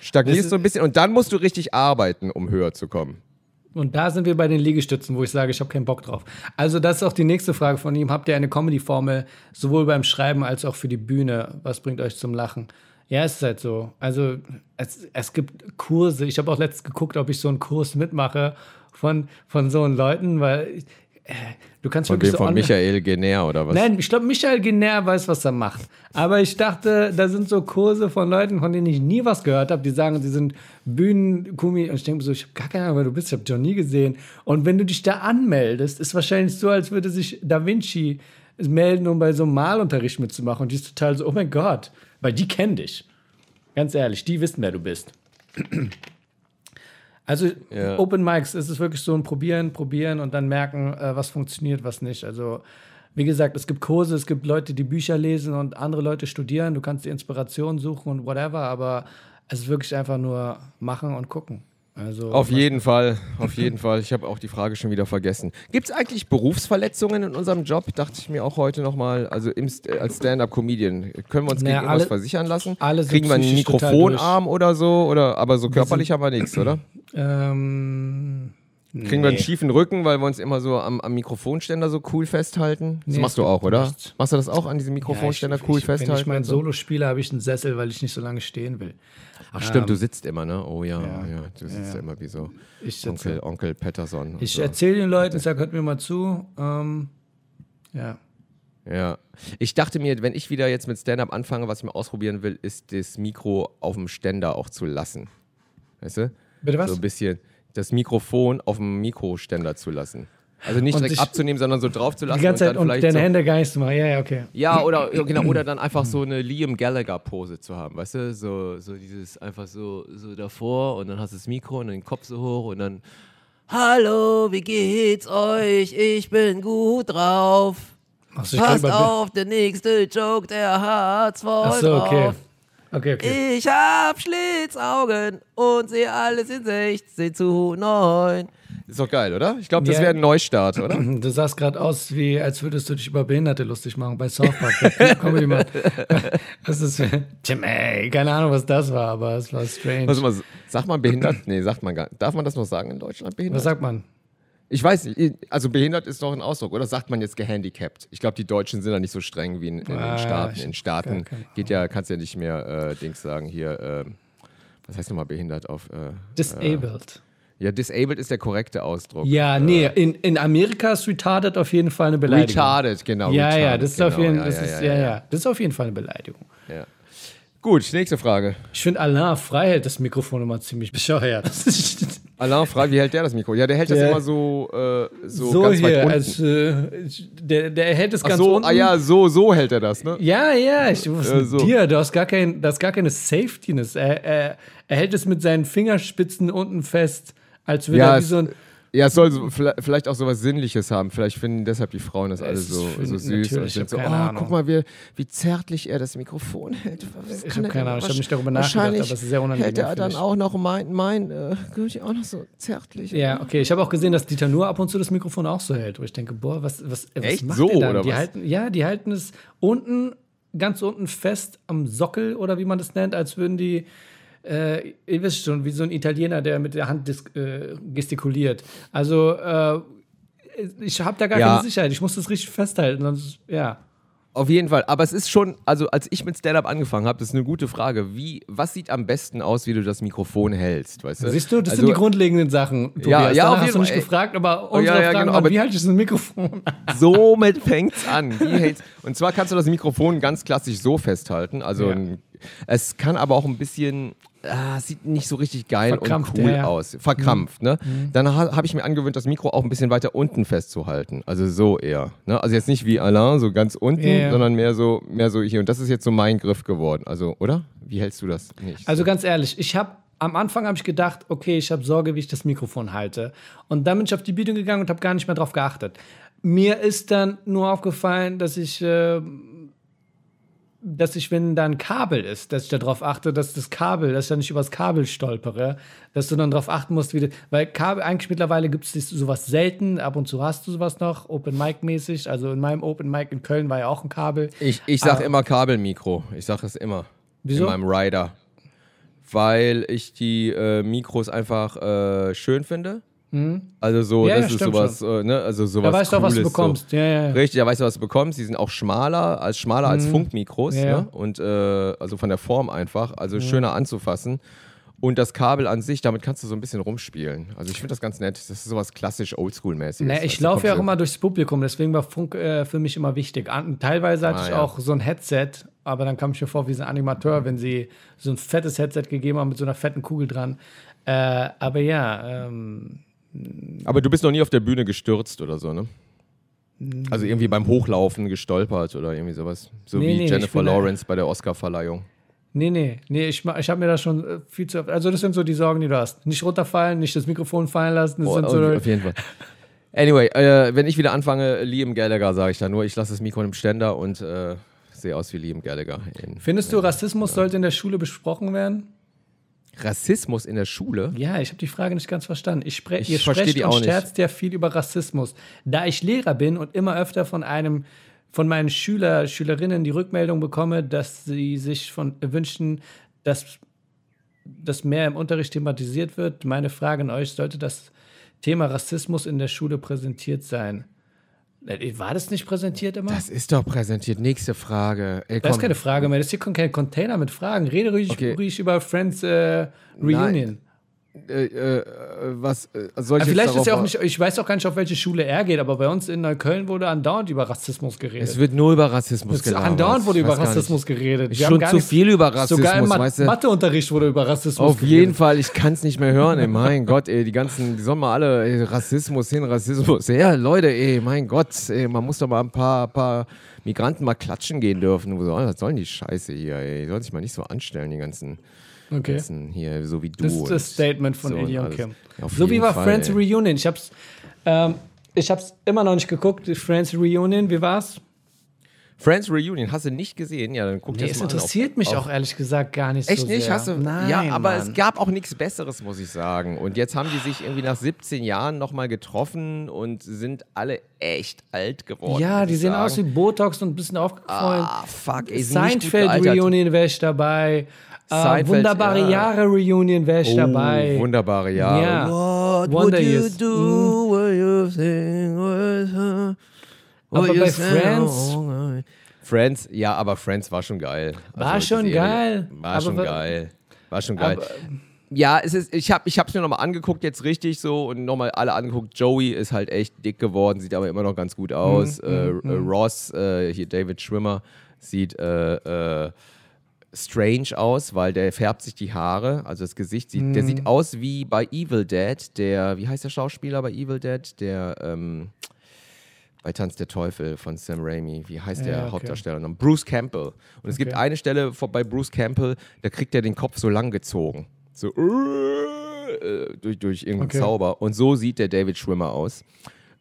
Stagnierst so ein bisschen und dann musst du richtig arbeiten, um höher zu kommen. Und da sind wir bei den Liegestützen, wo ich sage, ich habe keinen Bock drauf. Also das ist auch die nächste Frage von ihm. Habt ihr eine Comedy-Formel, sowohl beim Schreiben als auch für die Bühne? Was bringt euch zum Lachen? Ja, es ist halt so. Also es, es gibt Kurse. Ich habe auch letztens geguckt, ob ich so einen Kurs mitmache von, von so Leuten, weil ich, äh, du kannst Von wirklich wem? so Von Michael Genär oder was? Nein, ich glaube, Michael Genär weiß, was er macht. Aber ich dachte, da sind so Kurse von Leuten, von denen ich nie was gehört habe, die sagen, sie sind Bühnenkumi. Und ich denke mir so, ich habe gar keine Ahnung, wer du bist, ich habe dich noch nie gesehen. Und wenn du dich da anmeldest, ist wahrscheinlich so, als würde sich Da Vinci melden, um bei so einem Malunterricht mitzumachen. Und die ist total so, oh mein Gott, weil die kennen dich. Ganz ehrlich, die wissen, wer du bist. Also Ja. Open Mics ist es wirklich so ein Probieren, Probieren und dann merken, äh, was funktioniert, was nicht. Also wie gesagt, es gibt Kurse, es gibt Leute, die Bücher lesen und andere Leute studieren. Du kannst die Inspiration suchen und whatever, aber es ist wirklich einfach nur machen und gucken. Also Auf jeden Fall, auf jeden Fall. Ich habe auch die Frage schon wieder vergessen. Gibt es eigentlich Berufsverletzungen in unserem Job? Dachte ich mir auch heute nochmal. Also im, äh, als Stand-up-Comedian. Können wir uns Naja, gegen irgendwas alle- versichern lassen? alle sind Kriegen wir einen Mikrofonarm oder so? Oder, aber so körperlich haben wir nichts, oder? ähm, Kriegen wir einen nee. schiefen Rücken, weil wir uns immer so am, am Mikrofonständer so cool festhalten? Das Nee, machst du auch, oder? nichts. Machst du das auch an diesem Mikrofonständer Ja, ich- cool ich, Wenn festhalten? ich mein? Solo spiele, habe ich einen Sessel, weil ich nicht so lange stehen will. Ach stimmt, du sitzt immer, ne? Oh ja, ja, Ja. du sitzt ja. immer wie so Ich sitze. Onkel, Onkel Patterson. Ich so. erzähle den Leuten, sage, hört mir mal zu. Ähm, ja. Ja. Ich dachte mir, wenn ich wieder jetzt mit Stand-Up anfange, was ich mal ausprobieren will, ist das Mikro auf dem Ständer auch zu lassen. Weißt du? Bitte was? So ein bisschen das Mikrofon auf dem Mikroständer zu lassen. Also nicht Und direkt abzunehmen, sondern so drauf zu lassen. Die ganze und Zeit dann und deine so, Hände gar nicht zu machen. Ja, ja, okay. Ja, oder, genau, oder dann einfach so eine Liam Gallagher-Pose zu haben, weißt du? So, so dieses einfach so, so davor und dann hast du das Mikro und den Kopf so hoch und dann Hallo, wie geht's euch? Ich bin gut drauf. Grad Passt auf, der nächste Joke, der hat's voll Ach so, okay. drauf. Okay, okay. Ich hab Schlitzaugen und sehe alles in 16 zu 9. Ist doch geil, oder? Ich glaube, das Ja. wäre ein Neustart, oder? Du sahst gerade aus, wie als würdest du dich über Behinderte lustig machen bei South Park. Comedy Mann. Was ist für Tim, ey, keine Ahnung, was das war, aber es war strange. Was mal, sagt man behindert? Nee, sagt man gar nicht. Darf man das noch sagen in Deutschland? Behindert? was sagt man? Ich weiß nicht. Also behindert ist doch ein Ausdruck. Oder sagt man jetzt gehandicapt? Ich glaube, die Deutschen sind da nicht so streng wie in, in Ah, den Staaten. In Staaten geht ja, kannst ja nicht mehr äh, Dings sagen hier. Äh, was heißt nochmal behindert auf? Äh, Disabled. Ja, disabled ist der korrekte Ausdruck. ja, nee, in, in Amerika ist retarded auf jeden Fall eine Beleidigung. Retarded, genau. Ja, ja, das ist auf jeden ja, das ja, ist, ja, ja, ja. ja, das ist auf jeden Fall eine Beleidigung. Ja. Gut, nächste Frage. Ich finde, Alain Frei hält das Mikrofon immer ziemlich bescheuert. Alain Frei, wie hält der das Mikro? Ja, der hält das Der- immer so, äh, so, so ganz weit hier, unten. als, äh, der, der hält es Ach ganz so, unten. ah ja, so, so hält er das, ne? Ja, ja, ich was Äh, mit so. dir, du hast gar, kein, du hast gar keine Safetyness. Er, er, er hält es mit seinen Fingerspitzen unten fest, als würde Ja, er wie es- so ein. Ja, es soll so, vielleicht auch so was Sinnliches haben. Vielleicht finden deshalb die Frauen das alle so, so süß und ich sind so, oh, Ahnung. guck mal, wie, wie zärtlich er das Mikrofon hält. Was Ich kann hab er keine? Ahnung, ich hab Wahrsch- nicht darüber nachgedacht, aber es ist sehr unangenehm Hält er dann mich. auch noch mein, mein, äh, ja auch noch so zärtlich. Ja, okay. Ich habe auch gesehen, dass Dieter nur ab und zu das Mikrofon auch so hält, wo ich denke, boah, was, was, was Echt? macht So, der dann? oder die was? Halten, ja, die halten es unten, ganz unten fest am Sockel oder wie man das nennt, als würden die, äh, ihr wisst schon, wie so ein Italiener, der mit der Hand äh, gestikuliert. Also, äh, ich habe da gar Ja. keine Sicherheit. Ich muss das richtig festhalten, sonst, ja. Auf jeden Fall. Aber es ist schon, also als ich mit Stand-Up angefangen habe, das ist eine gute Frage. Wie, was sieht am besten aus, wie du das Mikrofon hältst? Weißt du? Siehst du, das also, sind die grundlegenden Sachen. Tobias. Ja, ja, Danach auf hast du nicht gefragt, aber unsere ja, ja, Fragen genau, waren, wie halte ich das Mikrofon? Somit fängt's an. Hältst, und zwar kannst du das Mikrofon ganz klassisch so festhalten. Also Ja. ein, es kann aber auch ein bisschen, ah, sieht nicht so richtig geil Verkrampft, und cool ja, aus. Verkrampft, ne? Dann ha, habe ich mir angewöhnt, das Mikro auch ein bisschen weiter unten festzuhalten. Also so eher. Ne? Also jetzt nicht wie Alain, so ganz unten, Ja, ja. sondern mehr so, mehr so hier. Und das ist jetzt so mein Griff geworden. Also, oder? Wie hältst du das nicht? Also ganz ehrlich, ich habe am Anfang habe ich gedacht, okay, ich habe Sorge, wie ich das Mikrofon halte. Und dann bin ich auf die Bühne gegangen und habe gar nicht mehr drauf geachtet. Mir ist dann nur aufgefallen, dass ich, äh, dass ich, wenn da ein Kabel ist, dass ich darauf achte, dass das Kabel, dass ich da nicht übers Kabel stolpere, dass du dann darauf achten musst, wie du, weil Kabel, eigentlich mittlerweile gibt es sowas selten, ab und zu hast du sowas noch, Open Mic mäßig, also in meinem Open Mic in Köln war ja auch ein Kabel. Ich, ich sag Ah. immer Kabelmikro. Ich sag es immer. Wieso? In meinem Rider. Weil ich die äh, Mikros einfach äh, schön finde. Also so. Ja, ja, das ist stimmt sowas, äh, ne? Also sowas Da weißt du auch, was du bekommst. So. Ja, ja, ja. Richtig, da weißt du, was du bekommst. Die sind auch schmaler, als schmaler als Funkmikros, Mhm. Ja, ja. ne? Und äh, also von der Form einfach. Also schöner anzufassen. Und das Kabel an sich, damit kannst du so ein bisschen rumspielen. Also ich finde das ganz nett. Das ist sowas klassisch Oldschool-mäßiges. Ne, Weißt ich du, laufe ja auch immer durchs Publikum, deswegen war Funk äh, für mich immer wichtig. An, teilweise hatte Ah, ich ja. auch so ein Headset, aber dann kam ich mir vor wie so ein Animateur, wenn sie so ein fettes Headset gegeben haben mit so einer fetten Kugel dran. Äh, aber ja, ähm, Aber du bist noch nie auf der Bühne gestürzt oder so, ne? Also irgendwie beim Hochlaufen gestolpert oder irgendwie sowas. So Nee, wie nee, Jennifer Lawrence bei der Oscarverleihung. nee, nee, nee, ich, ich habe mir da schon äh, viel zu. Also, das sind so die Sorgen, die du hast. Nicht runterfallen, nicht das Mikrofon fallen lassen. Das Oh, sind so, auf jeden Fall. Anyway, äh, wenn ich wieder anfange, Liam Gallagher, sage ich da nur, ich lasse das Mikro im Ständer und äh, sehe aus wie Liam Gallagher. In, Findest du, Rassismus sollte in der Schule besprochen werden? Rassismus in der Schule? Ja, ich habe die Frage nicht ganz verstanden. Ich spre Ich ihr sprecht die und scherzt ja viel über Rassismus. Da ich Lehrer bin und immer öfter von einem von meinen Schüler, Schülerinnen die Rückmeldung bekomme, dass sie sich von wünschen, dass das mehr im Unterricht thematisiert wird. Meine Frage an euch, sollte das Thema Rassismus in der Schule präsentiert sein? Äh, War das nicht präsentiert immer? Das ist doch präsentiert. Nächste Frage. Ey, Das ist keine Frage mehr. Das ist hier kein Container mit Fragen. Rede ruhig, Okay. ruhig über Friends äh, Reunion. Äh, äh, was äh, soll ich Ja, vielleicht ist ja auch nicht, ich weiß auch gar nicht, auf welche Schule er geht, aber bei uns in Neukölln wurde andauernd über Rassismus geredet. Es wird nur über Rassismus gelabert. andauernd wurde über Rassismus geredet. Wir Schon zu viel über Rassismus, Sogar im weißt du? Matheunterricht wurde über Rassismus Auf jeden Fall, ich kann es nicht mehr hören, ey. Mein Gott, ey, die ganzen, die sollen mal alle ey, Rassismus hin, Rassismus. her. Leute, ey, mein Gott, ey, man muss doch mal ein paar, paar Migranten mal klatschen gehen dürfen. Was sollen die Scheiße hier, ey? Die sollen sich mal nicht so anstellen, die ganzen, Okay. ganzen hier, so wie du. Das ist das Statement von so alles. Kim. So wie war Fall, Friends ey. Reunion. Ich hab's, ähm, ich hab's immer noch nicht geguckt. Friends Reunion, wie war's? Friends Reunion, hast du nicht gesehen? Ja, dann guck dir Nee, das es mal an. interessiert auf, mich auch ehrlich gesagt gar nicht Echt so nicht? sehr. Hast du? Nein, ja, aber Mann. es gab auch nichts Besseres, muss ich sagen. Und jetzt haben die sich irgendwie nach 17 Jahren nochmal getroffen und sind alle echt alt geworden. Ja, die sehen sagen. aus wie Botox und ein bisschen aufgequollen. Ah, fuck, ey, nicht Seinfeld. Reunion wäre ich dabei. Äh, Seinfeld, wunderbare ja. Jahre Reunion wäre ich Oh, dabei. wunderbare Jahre. Ja. What Wonder would you Years. do? What you think was her? What Aber you bei Friends-? Friends, ja, aber Friends war schon geil. Also War schon Serie geil. War Aber schon wa- geil. War schon geil. Aber- ja, es ist, ich habe es mir nochmal angeguckt, jetzt richtig so und nochmal alle angeguckt. Joey ist halt echt dick geworden, sieht aber immer noch ganz gut aus. Mhm, äh, äh, Ross, äh, hier David Schwimmer, sieht äh, äh, strange aus, weil der färbt sich die Haare, also das Gesicht sieht, der sieht aus wie bei Evil Dead, der, wie heißt der Schauspieler bei Evil Dead? Der, ähm, bei Tanz der Teufel von Sam Raimi. Wie heißt der Ja, okay. Hauptdarsteller? Bruce Campbell. Und es gibt Okay. eine Stelle bei Bruce Campbell, da kriegt er den Kopf so lang gezogen. So äh, durch, durch irgendeinen Okay. Zauber. Und so sieht der David Schwimmer aus.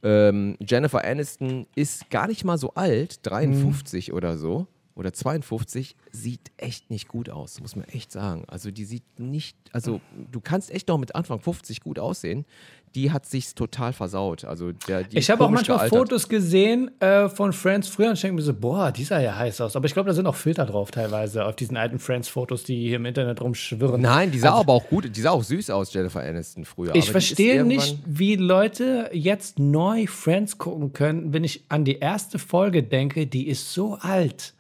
Ähm, Jennifer Aniston ist gar nicht mal so alt, 53 oder so. Oder 52, sieht echt nicht gut aus, muss man echt sagen. Also die sieht nicht, also du kannst echt noch mit Anfang 50 gut aussehen. Die hat sich's total versaut. Also der, Ich habe auch manchmal gealtert. Fotos gesehen äh, von Friends früher und ich denke mir so, boah, die sah ja heiß aus. Aber ich glaube, da sind auch Filter drauf teilweise auf diesen alten Friends-Fotos, die hier im Internet rumschwirren. Nein, die sah aber auch gut, die sah auch süß aus, Jennifer Aniston früher. Ich verstehe nicht, wie Leute jetzt neu Friends gucken können, wenn ich an die erste Folge denke, die ist so alt.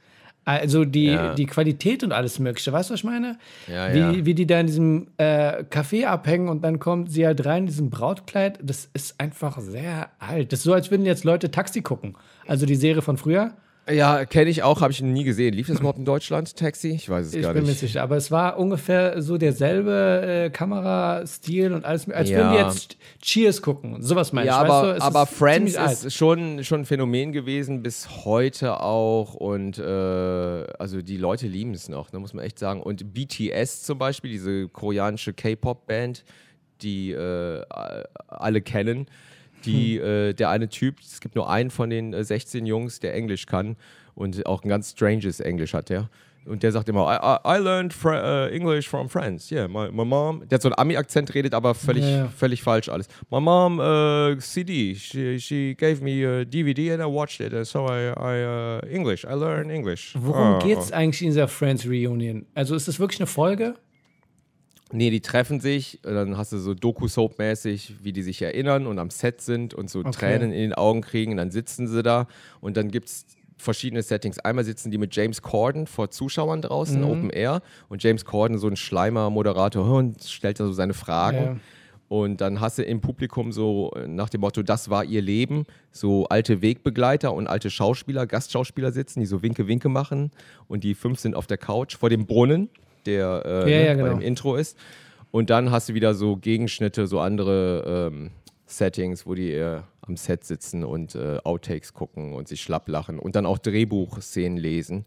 Also die, Ja. die Qualität und alles Mögliche. Weißt du, was ich meine? Ja, wie, ja. wie die da in diesem äh, Café abhängen und dann kommt sie halt rein in diesem Brautkleid. Das ist einfach sehr alt. Das ist so, als würden jetzt Leute Taxi gucken. Also die Serie von früher. Ja, kenne ich auch, habe ich nie gesehen. Lief das überhaupt in Deutschland, Taxi? Ich weiß es Ich gar bin mir nicht. sicher. Aber es war ungefähr so derselbe äh, Kamerastil und alles. Als Ja. würden die jetzt Cheers gucken. Sowas meine Ja, ich. weißt aber, du? Es aber ist Friends alt. ist schon, schon ein Phänomen gewesen, bis heute auch. Und äh, also die Leute lieben es noch, ne, muss man echt sagen. Und BTS zum Beispiel, diese koreanische K-Pop-Band, die äh, alle kennen. Die, Hm. äh, der eine Typ, es gibt nur einen von den äh, 16 Jungs, der Englisch kann und auch ein ganz stranges Englisch hat der. Und der sagt immer, I, I, I learned fr uh, English from friends. Yeah, my, my mom. Der hat so einen Ami-Akzent, redet aber völlig, Ja, ja. völlig falsch alles. My mom, uh, CD, she, she gave me a DVD and I watched it. And so I, I uh, English, I learn English. Worum Ah. geht's eigentlich in dieser Friends Reunion? Also ist das wirklich eine Folge? Nee, die treffen sich, dann hast du so Doku-Soap-mäßig, wie die sich erinnern und am Set sind und so Tränen in den Augen kriegen. Und dann sitzen sie da und dann gibt es verschiedene Settings. Einmal sitzen die mit James Corden vor Zuschauern draußen, Open Air. Und James Corden, so ein Schleimer-Moderator, und stellt da so seine Fragen. Ja. Und dann hast du im Publikum so äh, nach dem Motto, das war ihr Leben, so alte Wegbegleiter und alte Schauspieler, Gastschauspieler sitzen, die so Winke-Winke machen. Und die fünf sind auf der Couch vor dem Brunnen, der äh, Ja, ne, ja, bei genau. dem Intro ist. Und dann hast du wieder so Gegenschnitte, so andere ähm, Settings, wo die äh, am Set sitzen und äh, Outtakes gucken und sich schlapp lachen. Und dann auch Drehbuchszenen lesen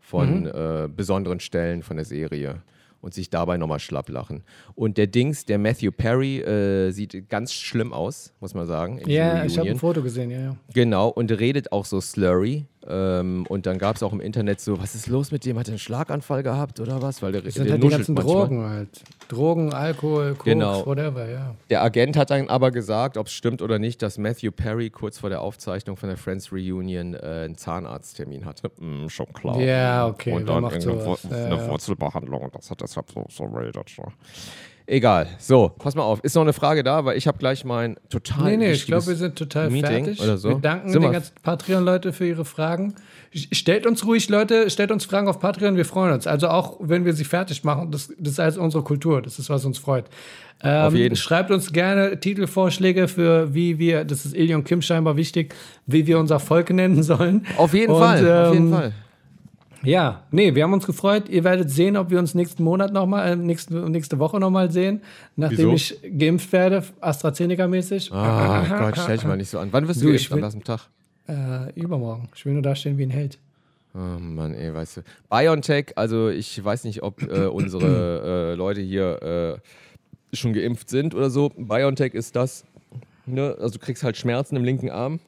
von Mhm. äh, besonderen Stellen von der Serie und sich dabei nochmal schlapp lachen. Und der Dings, der Matthew Perry, äh, sieht ganz schlimm aus, muss man sagen. Ja, dieser ich habe ein. Foto gesehen, ja, ja. Genau, und redet auch so slurry. Ähm, und dann gab es auch im Internet so, was ist los mit dem? Hat er einen Schlaganfall gehabt oder was? Weil der, Das sind der halt die ganzen manchmal. Drogen halt. Drogen, Alkohol, Koks, Genau. whatever, ja. Der Agent hat dann aber gesagt, ob es stimmt oder nicht, dass Matthew Perry kurz vor der Aufzeichnung von der Friends Reunion äh, einen Zahnarzttermin hatte. Mm, schon klar. Ja, okay, Und dann sowas? Wur- Ja, eine. Wurzelbehandlung und das hat deshalb so, so redet. So. Egal. So, pass mal auf. Ist noch eine Frage da, weil ich habe gleich mein total Nee, nee, ich glaube, wir sind total Meeting fertig. oder so. Wir danken Sind den ganzen Patreon-Leute für ihre Fragen. Stellt uns ruhig, Leute, stellt uns Fragen auf Patreon, wir freuen uns. Also auch, wenn wir sie fertig machen, das, das ist also unsere Kultur, das ist, was uns freut. Ähm, Auf jeden. Schreibt uns gerne Titelvorschläge für, wie wir, das ist Ilion Kim scheinbar wichtig, wie wir unser Volk nennen sollen. Auf jeden Und, Fall. auf jeden ähm, Fall. Ja, nee, wir haben uns gefreut. Ihr werdet sehen, ob wir uns nächsten Monat nochmal, äh, nächste, nächste Woche nochmal sehen, nachdem Wieso? ich geimpft werde, AstraZeneca-mäßig. Ah, Gott, stell dich mal nicht so an. Wann wirst du, Du, geimpft will- ersten Tag? Äh, übermorgen. Ich will nur dastehen wie ein Held. Oh Mann, ey, weißt du. BioNTech, also ich weiß nicht, ob äh, unsere äh, Leute hier äh, schon geimpft sind oder so. BioNTech ist das, ne? also du kriegst halt Schmerzen im linken Arm.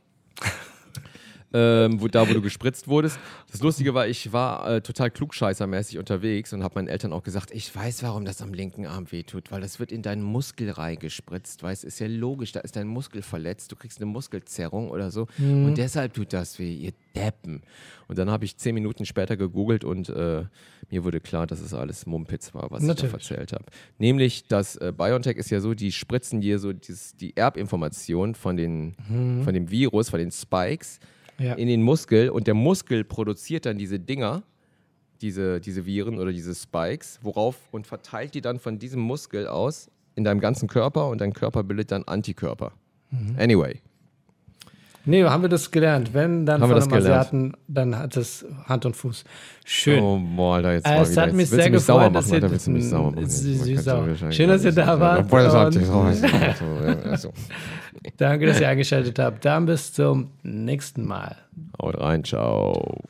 Ähm, wo, da, wo du gespritzt wurdest. Das Lustige war, ich war äh, total klugscheißermäßig unterwegs und habe meinen Eltern auch gesagt, ich weiß, warum das am linken Arm wehtut, weil das wird in deinen Muskel reingespritzt, weißt ist ja logisch, da ist dein Muskel verletzt, du kriegst eine Muskelzerrung oder so und deshalb tut das weh, ihr Deppen. Und dann habe ich zehn Minuten später gegoogelt und äh, mir wurde klar, dass es alles Mumpitz war, was ich Natürlich. da erzählt habe. Nämlich, dass äh, BioNTech ist ja so, die spritzen dir so dieses, die Erbinformation von, den, von dem Virus, von den Spikes Ja. in den Muskel und der Muskel produziert dann diese Dinger, diese, diese Viren oder diese Spikes, worauf und verteilt die dann von diesem Muskel aus in deinem ganzen Körper und dein Körper bildet dann Antikörper. Anyway. Nee, haben wir das gelernt. Wenn dann Haben von einem? Asiaten, dann hat es Hand und Fuß. Schön. Oh, boah, Alter, jetzt Äh, es hat mich sehr mich gefreut, dass ihr- willst du mich sauer machen. Wahrscheinlich Schön, dass ihr da wart Danke, dass ihr eingeschaltet habt. Dann bis zum nächsten Mal. Haut rein, ciao.